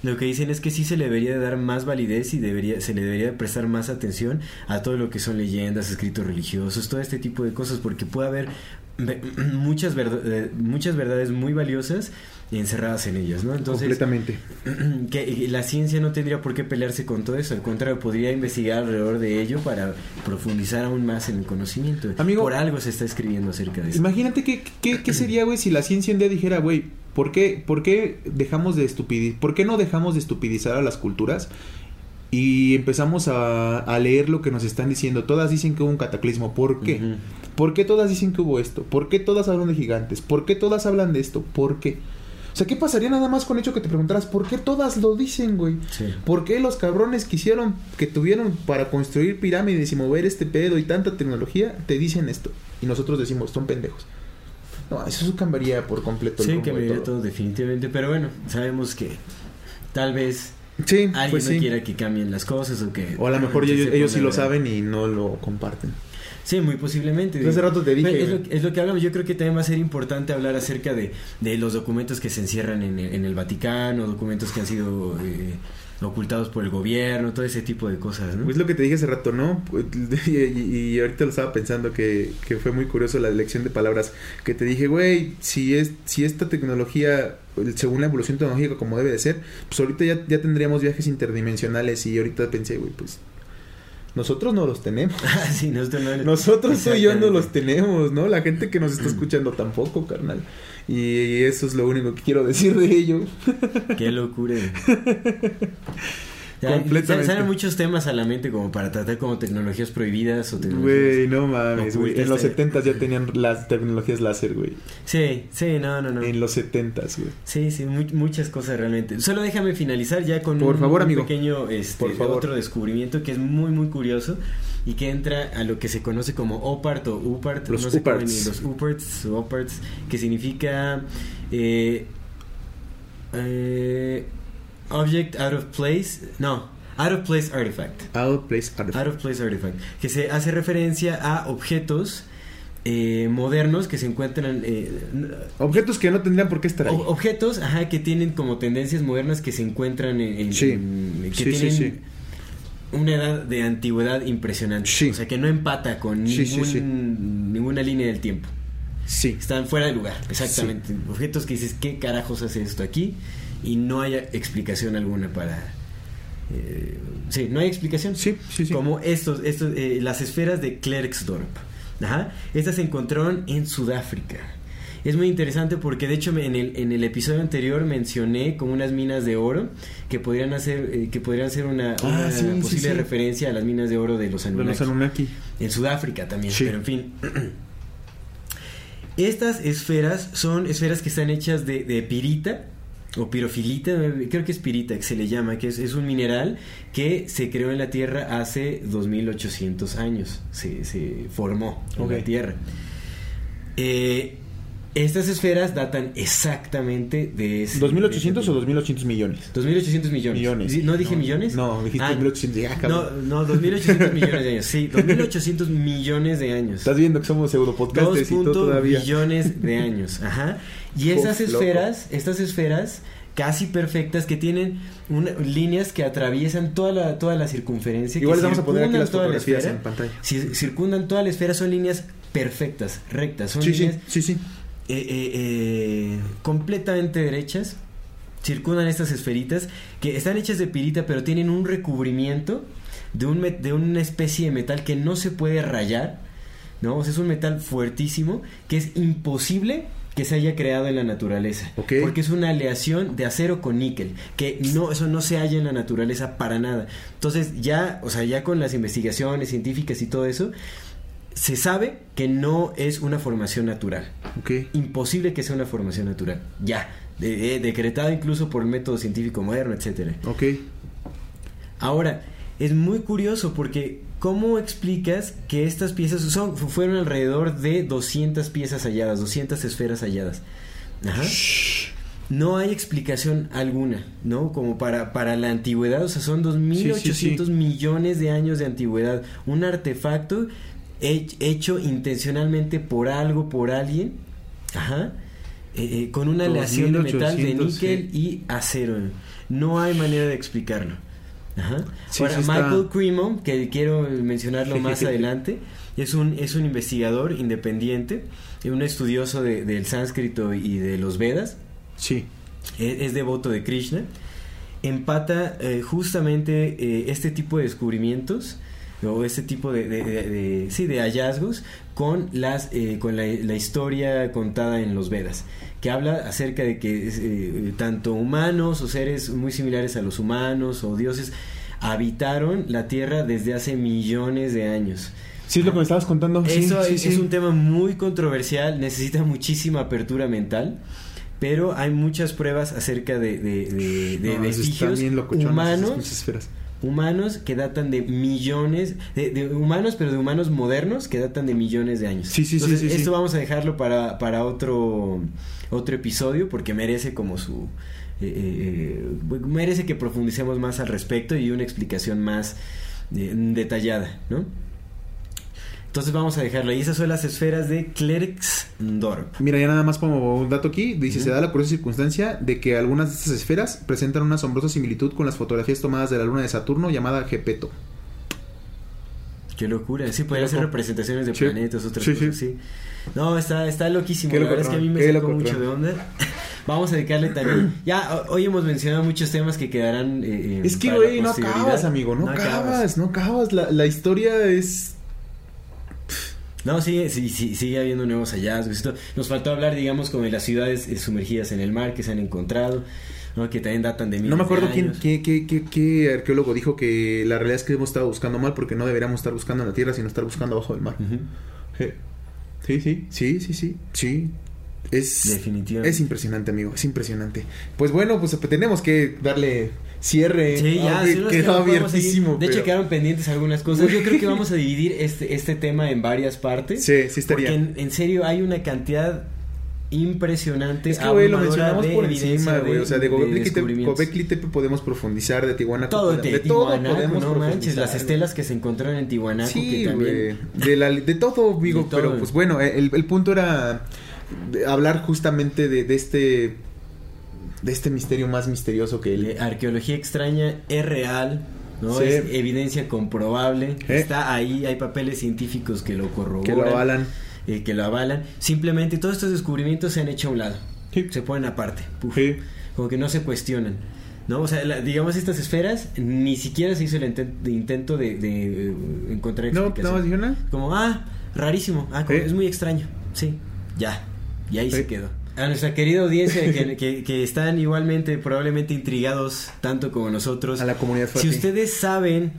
lo que dicen es que sí se le debería dar más validez y debería, se le debería prestar más atención a todo lo que son leyendas, escritos religiosos, todo este tipo de cosas, porque puede haber <clears throat> muchas, verda- eh, muchas verdades muy valiosas encerradas en ellas, ¿no? Entonces, Completamente. <clears throat> que la ciencia no tendría por qué pelearse con todo eso, al contrario, podría investigar alrededor de ello para profundizar aún más en el conocimiento. Amigo- por algo se está escribiendo acerca de eso. Imagínate qué, qué, qué sería, güey, si la ciencia un día dijera, güey, ¿por qué, ¿por qué dejamos de estupidizar, por qué no dejamos de estupidizar a las culturas? Y empezamos a, a leer lo que nos están diciendo. Todas dicen que hubo un cataclismo. ¿Por qué? ¿Por qué todas dicen que hubo esto? ¿Por qué todas hablan de gigantes? ¿Por qué todas hablan de esto? ¿Por qué? O sea, ¿qué pasaría nada más con el hecho que te preguntaras por qué todas lo dicen, güey? Sí. ¿Por qué los cabrones que hicieron, que tuvieron para construir pirámides y mover este pedo y tanta tecnología, te dicen esto? Y nosotros decimos, son pendejos. No, eso cambiaría por completo el Sí, que de todo. todo definitivamente, pero bueno, sabemos que tal vez Sí, alguien pues no sí. quiera que cambien las cosas o que... O a lo mejor ellos, ellos sí lo saben y no lo comparten. Sí, muy posiblemente. Hace rato te dije, Es lo, güey. es lo que hablamos. Yo creo que también va a ser importante hablar acerca de, de los documentos que se encierran en el, en el Vaticano, documentos que han sido eh, ocultados por el gobierno, todo ese tipo de cosas, ¿no? Pues lo que te dije hace rato, ¿no? <laughs> Y, ahorita lo estaba pensando que, que fue muy curioso la elección de palabras. Que te dije, güey, si, es, si esta tecnología, según la evolución tecnológica como debe de ser, pues ahorita ya, ya tendríamos viajes interdimensionales. Y ahorita pensé, güey, pues nosotros no los tenemos. <laughs> Ah, sí, nosotros, no- Nosotros tú y yo no los tenemos, ¿no? La gente que nos está escuchando tampoco, carnal. Y eso es lo único que quiero decir de ello. Qué locura. Ya, Completamente. Salen muchos temas a la mente como para tratar como tecnologías prohibidas o tecnologías... Güey, no mames, güey. En los eh. 70 ya tenían las tecnologías láser, güey. Sí, sí, no, no, no. En los 70 güey. Sí, sí, mu- muchas cosas realmente. Solo déjame finalizar ya con Por un, favor, un amigo. pequeño este, Por favor. otro descubrimiento que es muy muy curioso y que entra a lo que se conoce como OPART o UPART, Los no sé cómo los UPARTs OPARTs, que significa eh, eh, Object Out of Place, no, Out of Place Artifact. Out place artifact. Out of Place Artifact, que se hace referencia a objetos eh, modernos que se encuentran eh, Objetos que no tendrían por qué estar ahí. objetos, ajá, que tienen como tendencias modernas que se encuentran en, en- Sí. que Sí, sí, tienen sí. Una edad de antigüedad impresionante. Sí. O sea, que no empata con Sí, ningún- sí. ninguna línea del tiempo. Sí. Están fuera de lugar, exactamente. Objetos que dices, ¿qué carajos hace esto aquí? Y no hay explicación alguna para... eh, sí, no hay explicación. Sí, sí, sí. Como estos, estos eh, las esferas de Klerksdorp. Ajá. Estas se encontraron en Sudáfrica. Es muy interesante porque de hecho en el, en el episodio anterior mencioné como unas minas de oro que podrían hacer eh, que podrían ser una, Ah, una sí, sí, posible sí. referencia a las minas de oro de los De los Anunnaki. Anunnaki. En Sudáfrica también, pero en fin. <clears throat> Estas esferas son esferas que están hechas de, de pirita o pirofilita, creo que es pirita que se le llama, que es, es un mineral que se creó en la Tierra hace 2800 años, se, se formó en la Tierra. Eh, estas esferas datan exactamente de ese... ¿2800 de o 2800 millones? 2800 millones. Millones. ¿No dije millones? No, dijiste Ah, 2800. Ya, No, no, 2800 millones de años. Sí, 2800 millones de años. Estás viendo que somos pseudo podcasters y todo 2. todavía. billones de años. Ajá. Y Uf, loco. esferas, estas esferas casi perfectas que tienen una- líneas que atraviesan toda la, toda la circunferencia. Igual les vamos a poner aquí circundan las toda la fotografías esfera. en pantalla. Ci- circundan toda la esfera, son líneas perfectas, rectas. Son Sí, sí, líneas sí, sí. Eh, eh, completamente derechas. Circundan estas esferitas que están hechas de pirita, pero tienen un recubrimiento de, un de una especie de metal que no se puede rayar. ¿no? O sea, es un metal fuertísimo que es imposible que se haya creado en la naturaleza. Porque es una aleación de acero con níquel, que no, eso no se halla en la naturaleza para nada. Entonces, ya, o sea, ya con las investigaciones científicas y todo eso, se sabe que no es una formación natural. Ok. Imposible que sea una formación natural. Ya. De- de- decretado incluso por el método científico moderno, etcétera. Ok. Ahora, es muy curioso porque ¿cómo explicas que estas piezas son fu- fueron alrededor de 200 piezas halladas, 200 esferas halladas? Ajá. No hay explicación alguna, ¿no? Como para, para la antigüedad, o sea, son 2.800 sí. millones de años de antigüedad. Un artefacto hech- hecho intencionalmente por algo, por alguien, ajá, eh, eh, con una aleación de metal de 2800, níquel sí. y acero. No hay manera de explicarlo. Ajá. Sí, Ahora, sí Michael Cremo, que quiero mencionarlo más <laughs> adelante, es un, es un investigador independiente, un estudioso de- del sánscrito y de los Vedas, Sí. es, es devoto de Krishna, empata eh, justamente este tipo de descubrimientos o este tipo de, de- de- de- sí, de hallazgos con las eh, con la, la historia contada en los Vedas que habla acerca de que eh, tanto humanos o seres muy similares a los humanos o dioses habitaron la tierra desde hace millones de años. Sí, es lo que me estabas contando. Eso sí, es, sí. es un tema muy controversial, necesita muchísima apertura mental, pero hay muchas pruebas acerca de, de, de- de No, vestigios humanos. Humanos que datan de millones, de, de humanos, pero de humanos modernos que datan de millones de años. Sí, sí, sí, Entonces, sí, sí. esto vamos a dejarlo para, para otro, otro episodio porque merece como su... eh, eh, merece que profundicemos más al respecto y una explicación más eh, detallada, ¿no? Entonces vamos a dejarlo ahí. Esas son las esferas de Klerksdorp. Mira, ya nada más como un dato aquí, dice, se da la curiosa circunstancia de que algunas de estas esferas presentan una asombrosa similitud con las fotografías tomadas de la luna de Saturno llamada Gepeto. Qué locura. Sí, podrían ser representaciones de Sí. planetas, otras Sí, cosas sí. No, está, está loquísimo. Qué la verdad es que a mí me sacó mucho de onda. <laughs> Vamos a dedicarle también. Ya, hoy hemos mencionado muchos temas que quedarán. eh, eh, Es que, güey, no acabas, amigo, no, acabas, no acabas. La, la historia es... No, sigue, sí, sí, sigue habiendo nuevos hallazgos. Esto- nos faltó hablar, digamos, como de las ciudades eh, sumergidas en el mar que se han encontrado, ¿no? que también datan de No me acuerdo quién, qué, qué, qué, qué arqueólogo dijo que la realidad es que hemos estado buscando mal porque no deberíamos estar buscando en la Tierra, sino estar buscando abajo del mar. Sí, sí, sí, sí, sí, sí. Es, Definitivamente. es impresionante, amigo, es impresionante. Pues bueno, pues tenemos que darle cierre. Sí, ya, quedó abiertísimo. De hecho, pero- quedaron pendientes algunas cosas. Yo creo que vamos a <laughs> dividir este, este tema en varias partes. Sí, sí estaría. Porque en, en serio hay una cantidad impresionante. Es que, güey, lo mencionamos por encima, güey. O sea, de Gobekli Tepe- podemos profundizar, de Tijuana Todo de, de todo podemos no manches, las estelas que se encontraron en Tiwanaku Sí, que también güey. De, la- de todo. De todo. Pero pues bueno, el, el punto era hablar justamente de, de este. De este misterio más misterioso que el. arqueología extraña es real. ¿no? Sí. Es evidencia comprobable. Eh. Está ahí, hay papeles científicos que lo corroboran. Que lo avalan. eh, que lo avalan. Simplemente todos estos descubrimientos se han hecho a un lado. Sí. Se ponen aparte. Sí. Como que no se cuestionan. ¿No? O sea, la- digamos estas esferas, ni siquiera se hizo el de intento de, de, encontrar No, explicación. no, nada. Como, ah, rarísimo, ah, como, es muy extraño. Sí, ya. Y ahí se quedó. A nuestra querida audiencia que, que- que están igualmente, probablemente intrigados, tanto como nosotros. A la comunidad Si ustedes saben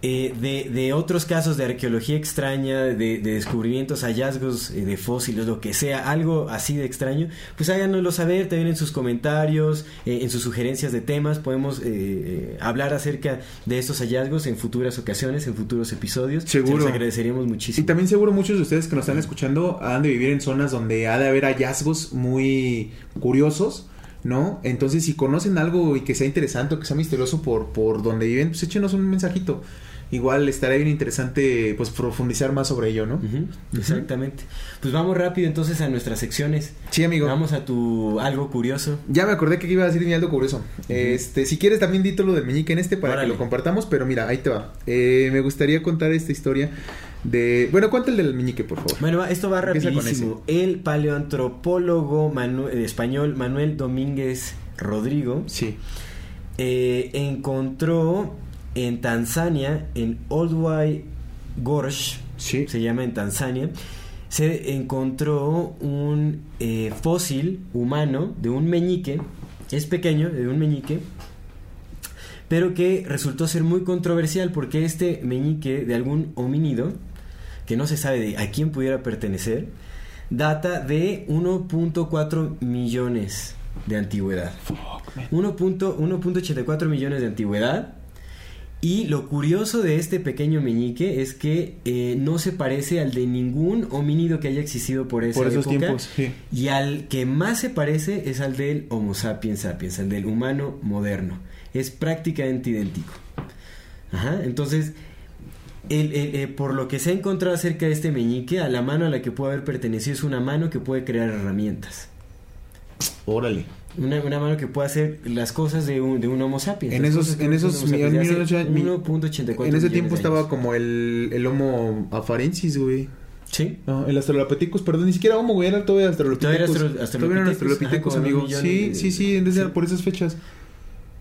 eh, de, de otros casos de arqueología extraña, de, de descubrimientos, hallazgos eh, de fósiles, lo que sea, algo así de extraño, pues háganoslo saber también en sus comentarios, eh, en sus sugerencias de temas. Podemos eh, eh, hablar acerca de estos hallazgos en futuras ocasiones, en futuros episodios. Seguro. Se los agradeceríamos Y muchísimo. también seguro muchos de ustedes que nos están escuchando han de vivir en zonas donde ha de haber hallazgos muy curiosos, ¿no? Entonces, si conocen algo y que sea interesante o que sea misterioso por, por donde viven, pues échenos un mensajito. Igual estará bien interesante, pues, profundizar más sobre ello, ¿no? Exactamente. Pues vamos rápido entonces a nuestras secciones. Sí, amigo. Vamos a tu algo curioso. Ya me acordé que iba a decir mi algo curioso. Este, si quieres también dito lo del meñique en este para Órale. que lo compartamos, pero mira, ahí te va. Eh, me gustaría contar esta historia de... Bueno, cuenta el del meñique, por favor. Bueno, esto va rapidísimo. El paleoantropólogo Manu- eh, español Manuel Domínguez Rodrigo Sí. eh, encontró en Tanzania, en Olduvai Gorge, Sí. se llama en Tanzania, se encontró un eh, fósil humano de un meñique, es pequeño, de un meñique, pero que resultó ser muy controversial porque este meñique de algún homínido, que no se sabe de a quién pudiera pertenecer, data de 1.4 millones de antigüedad. 1.- 1.84 millones de antigüedad. Y lo curioso de este pequeño meñique es que eh, no se parece al de ningún homínido que haya existido por esa Por esos época. tiempos, sí. Y al que más se parece es al del Homo sapiens sapiens, al del humano moderno. Es prácticamente idéntico. Ajá, entonces, el- el- eh, por lo que se ha encontrado acerca de este meñique, a la mano a la que puede haber pertenecido es una mano que puede crear herramientas. Órale. Una, una mano que puede hacer las cosas de un, de un Homo sapiens. En esos, en esos Homo sapiens de millones, hace mi- 1.84 en ese tiempo estaba como el, el Homo afarensis, güey. Sí. No, el Australopithecus, perdón, ni siquiera Homo, güey, era todavía Australopithecus. Todavía era Australopithecus, amigo. Sí, sí, sí, de- desde sí. por esas fechas.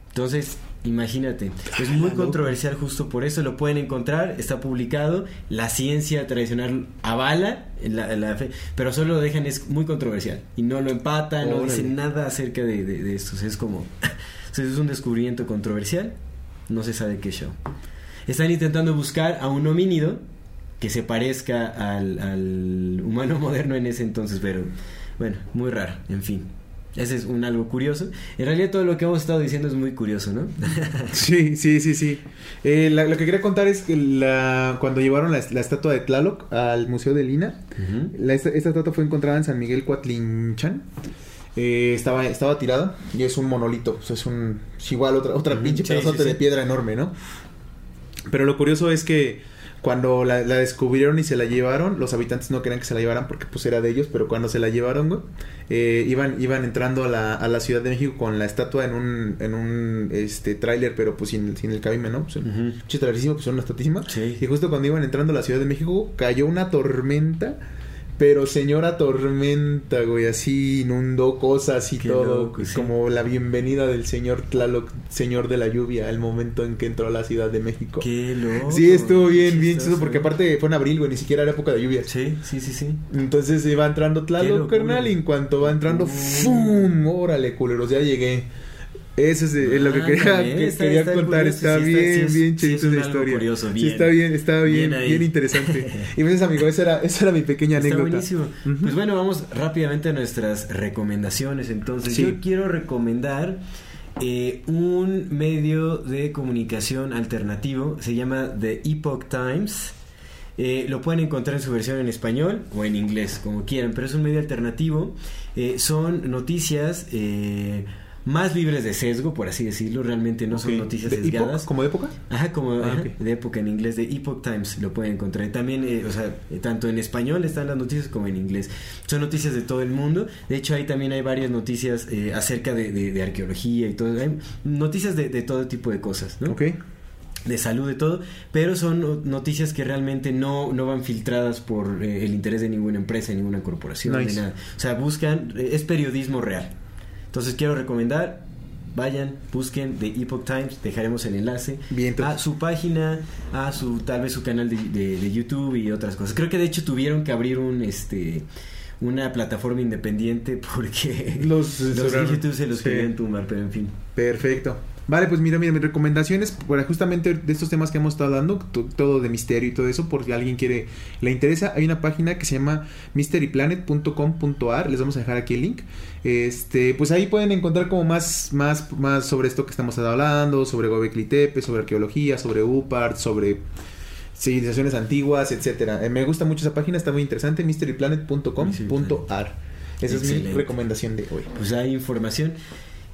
Entonces, imagínate, <laughs> es muy controversial justo por eso, lo pueden encontrar, está publicado, la ciencia tradicional avala la, la fe, pero solo lo dejan, es muy controversial, y no lo empatan, no dicen nada acerca de, de, de esto, o sea, es como, <laughs> o sea, es un descubrimiento controversial, no se sabe qué show. Están intentando buscar a un homínido que se parezca al, al humano <laughs> moderno en ese entonces, pero bueno, muy raro, en fin. Ese es un algo curioso. En realidad todo lo que hemos estado diciendo es muy curioso, ¿no? <laughs> Sí, sí, sí, sí. Eh, la- lo que quería contar es que la, cuando llevaron la, la estatua de Tlaloc al Museo de Lina, la- esta, esta estatua fue encontrada en San Miguel Cuatlinchan. Eh, estaba, estaba tirada y es un monolito. o sea, es un. Es igual otra, otra pinche sí, pedazote sí, sí. de piedra enorme, ¿no? Pero lo curioso es que cuando la, la descubrieron y se la llevaron, los habitantes no querían que se la llevaran porque pues era de ellos, pero cuando se la llevaron, güey, eh, iban, iban entrando a la, a la Ciudad de México con la estatua en un, en un este tráiler, pero pues sin, sin el cabime, ¿no? Pues, trailerísimo, pues una estatísima. Sí. Y justo cuando iban entrando a la Ciudad de México, cayó una tormenta. Pero señora tormenta, güey, así inundó cosas y Qué todo. loco, sí. Como la bienvenida del señor Tlaloc, señor de la lluvia, al momento en que entró a la Ciudad de México. Qué loco. Sí, estuvo bien, bien chistoso. porque aparte fue en abril, güey, ni siquiera era época de lluvias. Sí, sí, sí, sí. Entonces iba entrando Qué Tlaloc, carnal, y en cuanto va entrando. ¡fum! Órale, culeros, ya llegué. Eso es eh, lo que quería, que está- quería está contar. curioso, Está bien, es- bien es historia. curioso, Sí, bien. está bien, está bien, Bien bien, interesante. <laughs> y pues, amigo, esa era, esa era mi pequeña Está anécdota. buenísimo. Pues bueno, vamos rápidamente a nuestras recomendaciones. Entonces, Sí. yo quiero recomendar eh, un medio de comunicación alternativo. Se llama The Epoch Times. Eh, lo pueden encontrar en su versión en español o en inglés, como quieran, pero es un medio alternativo. Eh, son noticias eh, más libres de sesgo, por así decirlo. Realmente no son noticias ¿De sesgadas. ¿Como de época? Ajá, como Ah, ajá, de época en inglés, de Epoch Times lo pueden encontrar. También, eh, o sea, eh, tanto en español están las noticias como en inglés. Son noticias de todo el mundo. De hecho, ahí también hay varias noticias eh, acerca de, de- de arqueología y todo. Hay noticias de, de todo tipo de cosas, ¿no? Ok. de salud, de todo, pero son no- noticias que realmente no, no van filtradas por eh, el interés de ninguna empresa, ninguna corporación, Nice. ni nada. O sea, buscan, eh, es periodismo real. Entonces quiero recomendar, vayan, busquen The Epoch Times, dejaremos el enlace Bien, a su página, a su tal vez su canal de, de- de YouTube y otras cosas. Creo que de hecho tuvieron que abrir un este una plataforma independiente <laughs> porque Los los de. YouTube se los Sí. querían tumbar, pero en fin. Perfecto. Vale, pues mira, mira, mis recomendaciones, para justamente de estos temas que hemos estado hablando, to- todo de misterio y todo eso, por si alguien quiere, le interesa, hay una página que se llama mysteryplanet.com.ar, les vamos a dejar aquí el link. Este, pues ahí pueden encontrar como más, más, más sobre esto que estamos hablando, sobre Gobekli Tepe, sobre arqueología, sobre UPART, sobre civilizaciones antiguas, etcétera. Eh, me gusta mucho esa página, está muy interesante, mysteryplanet.com.ar. Esa es mi recomendación de hoy. pues hay información.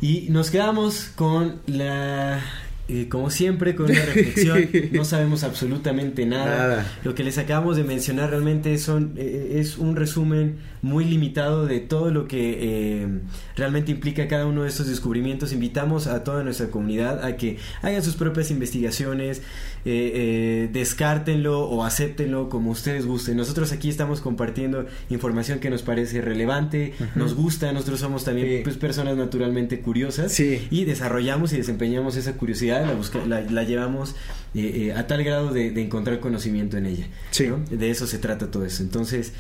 Y nos quedamos con la. eh, como siempre, con una reflexión. <laughs> No sabemos absolutamente nada. Nada. Lo que les acabamos de mencionar realmente son, eh, es un resumen muy limitado de todo lo que eh, realmente implica cada uno de estos descubrimientos. Invitamos a toda nuestra comunidad a que hagan sus propias investigaciones, eh, eh, descártenlo o acéptenlo como ustedes gusten. Nosotros aquí estamos compartiendo información que nos parece relevante, nos gusta, nosotros somos también Sí. pues, personas naturalmente curiosas Sí. y desarrollamos y desempeñamos esa curiosidad, la, busca- la, la llevamos a tal grado de, de encontrar conocimiento en ella. Sí. ¿no? De eso se trata todo eso. Entonces,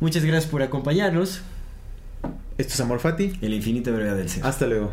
muchas gracias por acompañarnos. Esto es Amor Fati. El infinito brevedad del ser. Hasta luego.